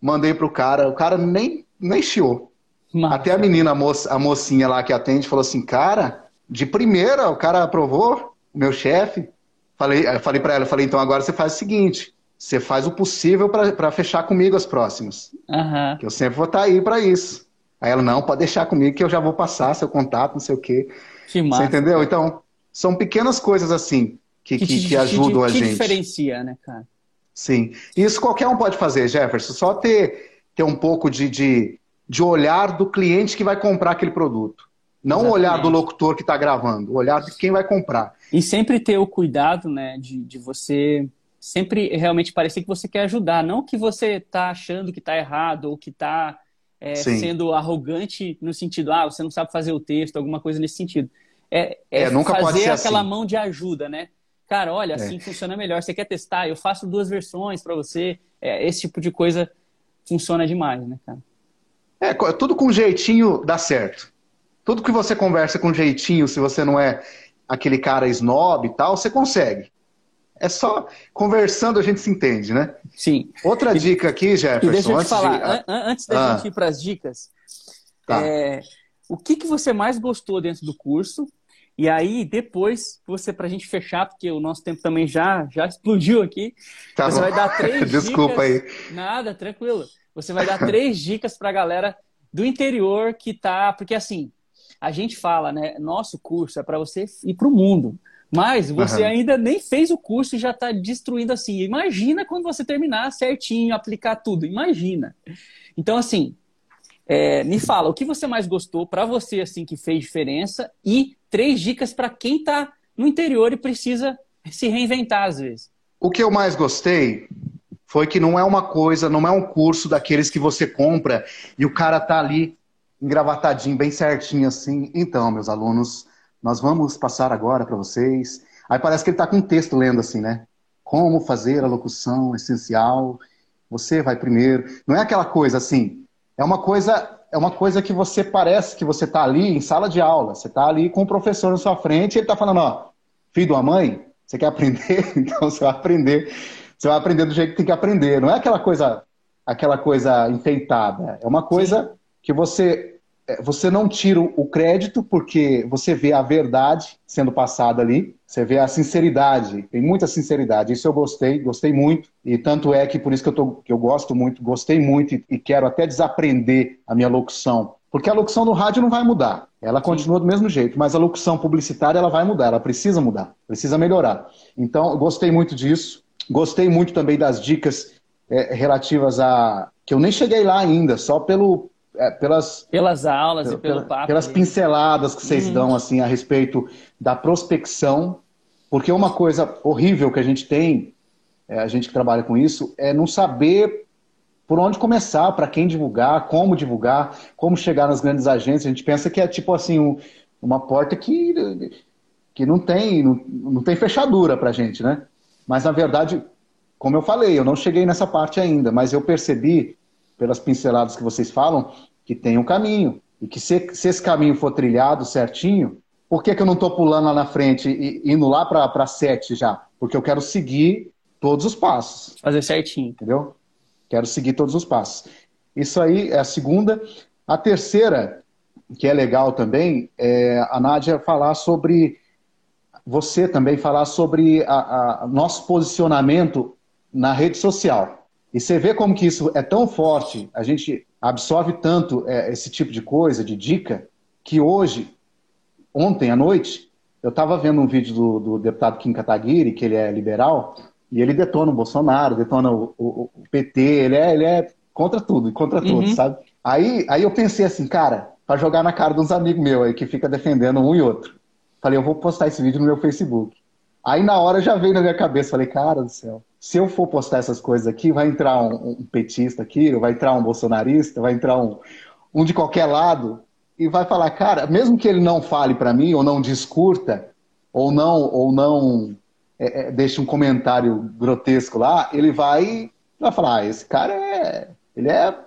S1: mandei pro cara. O cara nem, nem chiou. Massa. Até a menina, a, moça, a mocinha lá que atende, falou assim: Cara, de primeira, o cara aprovou, o meu chefe. Falei, falei para ela: falei, Então agora você faz o seguinte: você faz o possível para fechar comigo as próximas.
S2: Uhum.
S1: Que eu sempre vou estar tá aí para isso. Aí ela: Não, pode deixar comigo que eu já vou passar seu contato, não sei o quê.
S2: Que massa.
S1: Você entendeu? Então, são pequenas coisas assim que, que, que, que ajudam a gente.
S2: Que diferencia, né, cara?
S1: Sim. Isso qualquer um pode fazer, Jefferson. Só ter, ter um pouco de, de, de olhar do cliente que vai comprar aquele produto. Não o olhar do locutor que está gravando, o olhar de quem vai comprar.
S2: E sempre ter o cuidado, né, de, de você sempre realmente parecer que você quer ajudar, não que você está achando que está errado ou que está é, sendo arrogante no sentido, ah, você não sabe fazer o texto, alguma coisa nesse sentido. É, é, é fazer aquela assim. mão de ajuda, né? Cara, olha, é. assim é. funciona melhor. Você quer testar? Eu faço duas versões para você. É, esse tipo de coisa funciona demais, né, cara?
S1: É, tudo com jeitinho dá certo. Tudo que você conversa com jeitinho, se você não é aquele cara snob e tal, você consegue. É só conversando a gente se entende, né?
S2: Sim.
S1: Outra dica aqui, Jefferson. E
S2: deixa eu te falar, de... an antes da ah. gente ir para as dicas, tá. é, o que, que você mais gostou dentro do curso? E aí, depois, você, para a gente fechar, porque o nosso tempo também já, já explodiu aqui, tá você bom. vai dar três
S1: Desculpa
S2: dicas.
S1: aí.
S2: Nada, tranquilo. Você vai dar três dicas para a galera do interior que tá. Porque assim, a gente fala, né? Nosso curso é para você ir para o mundo. Mas você uhum. ainda nem fez o curso e já está destruindo assim. Imagina quando você terminar certinho, aplicar tudo. Imagina. Então, assim, é, me fala, o que você mais gostou para você, assim, que fez diferença? E três dicas para quem está no interior e precisa se reinventar às vezes.
S1: O que eu mais gostei foi que não é uma coisa, não é um curso daqueles que você compra e o cara tá ali engravatadinho, bem certinho assim. Então, meus alunos, nós vamos passar agora para vocês. Aí parece que ele está com um texto lendo assim, né? Como fazer a locução essencial. Você vai primeiro. Não é aquela coisa assim. É uma coisa, é uma coisa que você parece que você está ali em sala de aula. Você está ali com o professor na sua frente e ele está falando, ó, filho de uma mãe, você quer aprender? Então você vai aprender. Você vai aprender do jeito que tem que aprender. Não é aquela coisa, aquela coisa enfeitada. É uma coisa Sim. que você você não tira o crédito porque você vê a verdade sendo passada ali, você vê a sinceridade, tem muita sinceridade. Isso eu gostei, gostei muito. E tanto é que por isso que eu, tô, que eu gosto muito, gostei muito e, e quero até desaprender a minha locução. Porque a locução no rádio não vai mudar. Ela continua do mesmo jeito, mas a locução publicitária ela vai mudar, ela precisa mudar, precisa melhorar. Então, gostei muito disso. Gostei muito também das dicas é, relativas a. que eu nem cheguei lá ainda, só pelo, é, pelas,
S2: pelas aulas pela, e pelo papo.
S1: Pelas pinceladas que vocês hum. dão assim a respeito da prospecção, porque uma coisa horrível que a gente tem, é, a gente que trabalha com isso, é não saber por onde começar, para quem divulgar, como divulgar, como chegar nas grandes agências. A gente pensa que é tipo assim um, uma porta que, que não tem não, não tem fechadura para a gente, né? Mas na verdade, como eu falei, eu não cheguei nessa parte ainda, mas eu percebi pelas pinceladas que vocês falam, que tem um caminho. E que se, se esse caminho for trilhado certinho, por que, que eu não estou pulando lá na frente e indo lá para sete já? Porque eu quero seguir todos os passos.
S2: Fazer certinho.
S1: Entendeu? Quero seguir todos os passos. Isso aí é a segunda. A terceira, que é legal também, é a Nádia falar sobre. Você também falar sobre a, a nosso posicionamento na rede social. E você vê como que isso é tão forte, a gente absorve tanto é, esse tipo de coisa, de dica, que hoje, ontem à noite, eu estava vendo um vídeo do, do, deputado Kim Kataguiri, que ele é liberal, e ele detona o Bolsonaro, detona o, o, o PT, ele é, ele é contra tudo contra uhum. todos, sabe? Aí, aí eu pensei assim, cara, para jogar na cara de uns amigos meus aí que fica defendendo um e outro. Falei, eu vou postar esse vídeo no meu Facebook. Aí na hora já veio na minha cabeça, falei, cara do céu, se eu for postar essas coisas aqui, vai entrar um, um petista aqui, vai entrar um bolsonarista, vai entrar um, um de qualquer lado e vai falar, cara, mesmo que ele não fale para mim ou não discurta ou não ou não é, é, deixe um comentário grotesco lá, ele vai vai falar, ah, esse cara é ele é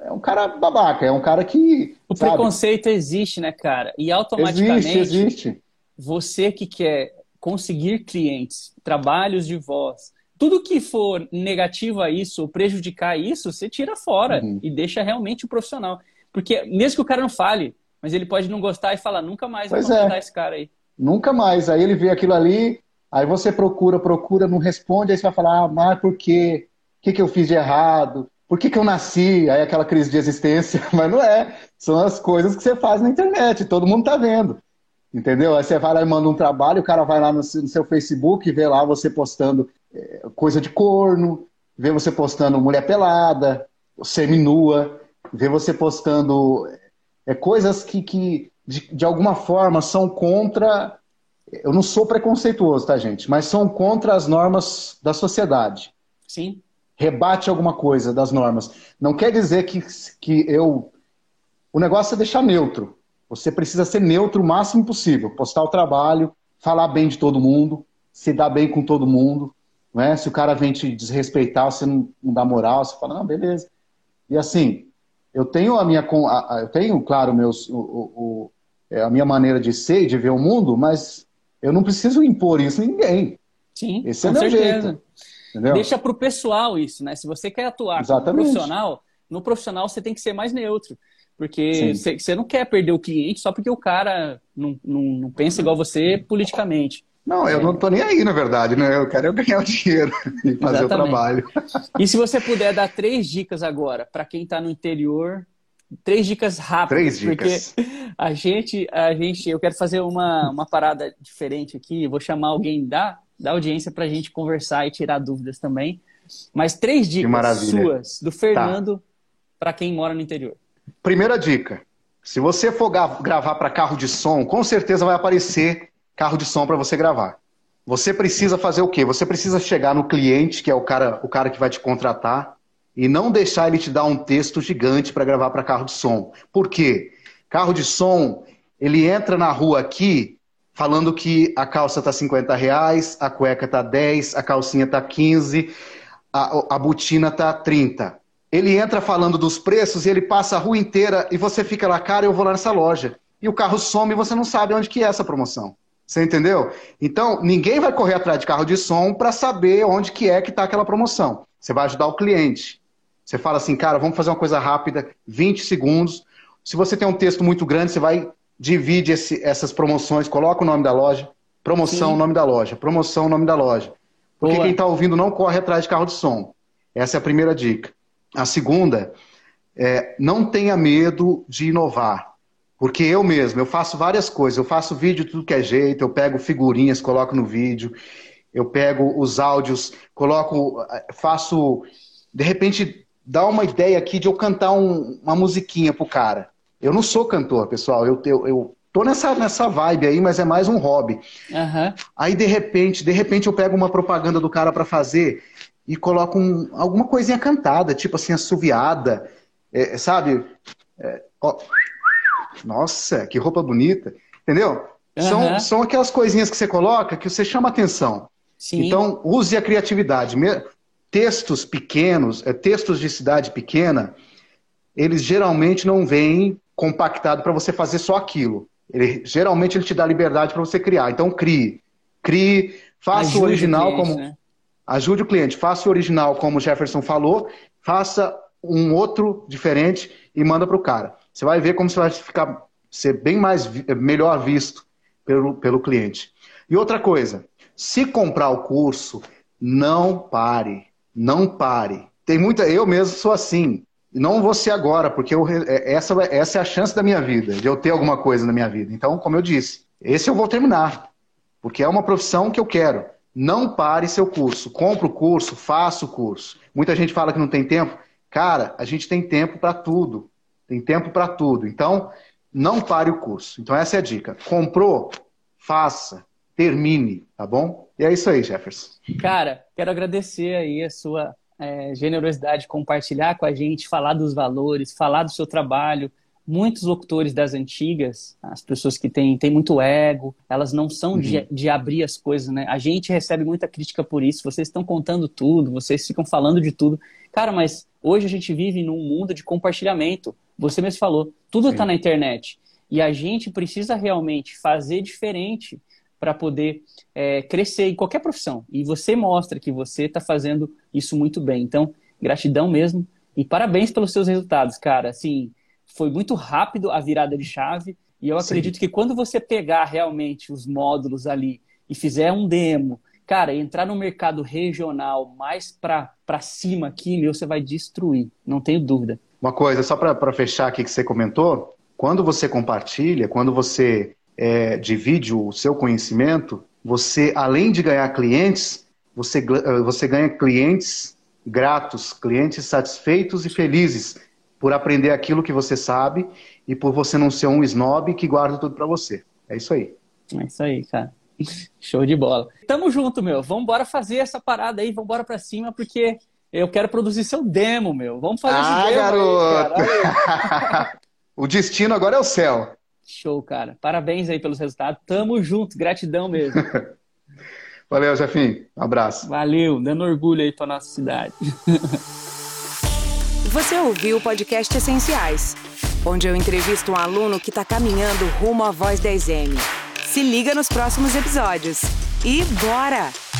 S1: é um cara babaca, é um cara que.
S2: O sabe? preconceito existe, né, cara? E automaticamente. Existe, existe. Você que quer conseguir clientes, trabalhos de voz, tudo que for negativo a isso, ou prejudicar isso, você tira fora uhum. e deixa realmente o profissional. Porque mesmo que o cara não fale, mas ele pode não gostar e falar, nunca mais
S1: pois vou
S2: é. esse cara aí.
S1: Nunca mais. Aí ele vê aquilo ali, aí você procura, procura, não responde, aí você vai falar, ah, mas por quê? O que, que eu fiz de errado? Por que, que eu nasci? Aí aquela crise de existência. Mas não é. São as coisas que você faz na internet, todo mundo tá vendo. Entendeu? Aí você vai lá e manda um trabalho, o cara vai lá no seu Facebook e vê lá você postando coisa de corno, vê você postando mulher pelada, seminua, vê você postando é, coisas que, que de, de alguma forma são contra. Eu não sou preconceituoso, tá, gente? Mas são contra as normas da sociedade.
S2: Sim.
S1: Rebate alguma coisa das normas. Não quer dizer que, que eu. O negócio é deixar neutro. Você precisa ser neutro o máximo possível. Postar o trabalho, falar bem de todo mundo, se dar bem com todo mundo. Né? Se o cara vem te desrespeitar, você não, não dá moral, você fala, não, beleza. E assim, eu tenho a minha, eu tenho, claro, meus, o, o, é, a minha maneira de ser e de ver o mundo, mas eu não preciso impor isso em ninguém.
S2: Sim, Esse é é certeza. Jeito, entendeu? Deixa para o pessoal isso, né? Se você quer atuar Exatamente. como profissional, no profissional você tem que ser mais neutro. Porque você não quer perder o cliente só porque o cara não, não, não pensa igual você politicamente.
S1: Não, eu não tô nem aí, na verdade, né? Eu quero ganhar o dinheiro e fazer Exatamente. o trabalho.
S2: E se você puder dar três dicas agora para quem está no interior, três dicas rápidas, três dicas. porque a gente, a gente, eu quero fazer uma, uma parada diferente aqui. vou chamar alguém da, da audiência para a gente conversar e tirar dúvidas também. Mas três dicas suas do Fernando tá. para quem mora no interior.
S1: Primeira dica: se você for gravar para carro de som, com certeza vai aparecer carro de som para você gravar. Você precisa fazer o quê? Você precisa chegar no cliente, que é o cara, o cara que vai te contratar, e não deixar ele te dar um texto gigante para gravar para carro de som. Por quê? Carro de som, ele entra na rua aqui falando que a calça tá 50 reais, a cueca tá 10, a calcinha tá 15, a, a botina tá 30. Ele entra falando dos preços e ele passa a rua inteira e você fica lá, cara, eu vou lá nessa loja. E o carro some e você não sabe onde que é essa promoção. Você entendeu? Então, ninguém vai correr atrás de carro de som para saber onde que é que está aquela promoção. Você vai ajudar o cliente. Você fala assim, cara, vamos fazer uma coisa rápida, 20 segundos. Se você tem um texto muito grande, você vai divide esse, essas promoções, coloca o nome da loja, promoção, Sim. nome da loja, promoção, nome da loja. Porque Boa. quem está ouvindo não corre atrás de carro de som. Essa é a primeira dica. A segunda é não tenha medo de inovar. Porque eu mesmo, eu faço várias coisas. Eu faço vídeo de tudo que é jeito, eu pego figurinhas, coloco no vídeo, eu pego os áudios, coloco, faço. De repente, dá uma ideia aqui de eu cantar um, uma musiquinha pro cara. Eu não sou cantor, pessoal. Eu, eu, eu tô nessa, nessa vibe aí, mas é mais um hobby. Uhum. Aí, de repente, de repente, eu pego uma propaganda do cara para fazer e coloco um, alguma coisinha cantada, tipo assim, assoviada, é, sabe? É, ó, nossa, que roupa bonita. Entendeu? Uhum. São, são aquelas coisinhas que você coloca que você chama atenção. Sim. Então, use a criatividade. Textos pequenos, é, textos de cidade pequena, eles geralmente não vêm compactado para você fazer só aquilo. Ele, geralmente ele te dá liberdade para você criar. Então, crie. Crie, faça Ajude o original o cliente, como. Né? Ajude o cliente, faça o original como o Jefferson falou, faça um outro diferente e manda para o cara. Você vai ver como você vai ficar ser bem mais melhor visto pelo, pelo cliente. E outra coisa, se comprar o curso, não pare, não pare. Tem muita, eu mesmo sou assim. Não vou ser agora, porque eu, é, essa, essa é a chance da minha vida, de eu ter alguma coisa na minha vida. Então, como eu disse, esse eu vou terminar, porque é uma profissão que eu quero. Não pare seu curso. Compre o curso, faça o curso. Muita gente fala que não tem tempo. Cara, a gente tem tempo para tudo. Tem tempo para tudo. Então, não pare o curso. Então, essa é a dica. Comprou? Faça. Termine, tá bom? E é isso aí, Jefferson.
S2: Cara, quero agradecer aí a sua é, generosidade de compartilhar com a gente, falar dos valores, falar do seu trabalho. Muitos locutores das antigas, as pessoas que têm, têm muito ego, elas não são uhum. de, de abrir as coisas, né? A gente recebe muita crítica por isso. Vocês estão contando tudo, vocês ficam falando de tudo. Cara, mas hoje a gente vive num mundo de compartilhamento. Você mesmo falou, tudo está na internet. E a gente precisa realmente fazer diferente para poder é, crescer em qualquer profissão. E você mostra que você está fazendo isso muito bem. Então, gratidão mesmo. E parabéns pelos seus resultados, cara. Assim, foi muito rápido a virada de chave. E eu acredito Sim. que quando você pegar realmente os módulos ali e fizer um demo, cara, entrar no mercado regional mais para cima aqui, meu, você vai destruir. Não tenho dúvida.
S1: Uma coisa, só para fechar aqui que você comentou, quando você compartilha, quando você é, divide o seu conhecimento, você, além de ganhar clientes, você, eh, você ganha clientes gratos, clientes satisfeitos e felizes por aprender aquilo que você sabe e por você não ser um snob que guarda tudo para você. É isso aí.
S2: É isso aí, cara. Show de bola. Tamo junto, meu. Vamos fazer essa parada aí, vamos para cima, porque eu quero produzir seu demo, meu. Vamos fazer ah, esse demo garoto.
S1: Aí, o destino agora é o céu.
S2: Show, cara. Parabéns aí pelos resultados. Tamo junto. Gratidão mesmo.
S1: Valeu, Jefim. Um abraço.
S2: Valeu. Dando orgulho aí pra nossa cidade.
S3: Você ouviu o podcast Essenciais, onde eu entrevisto um aluno que está caminhando rumo à Voz 10M. Se liga nos próximos episódios. E bora!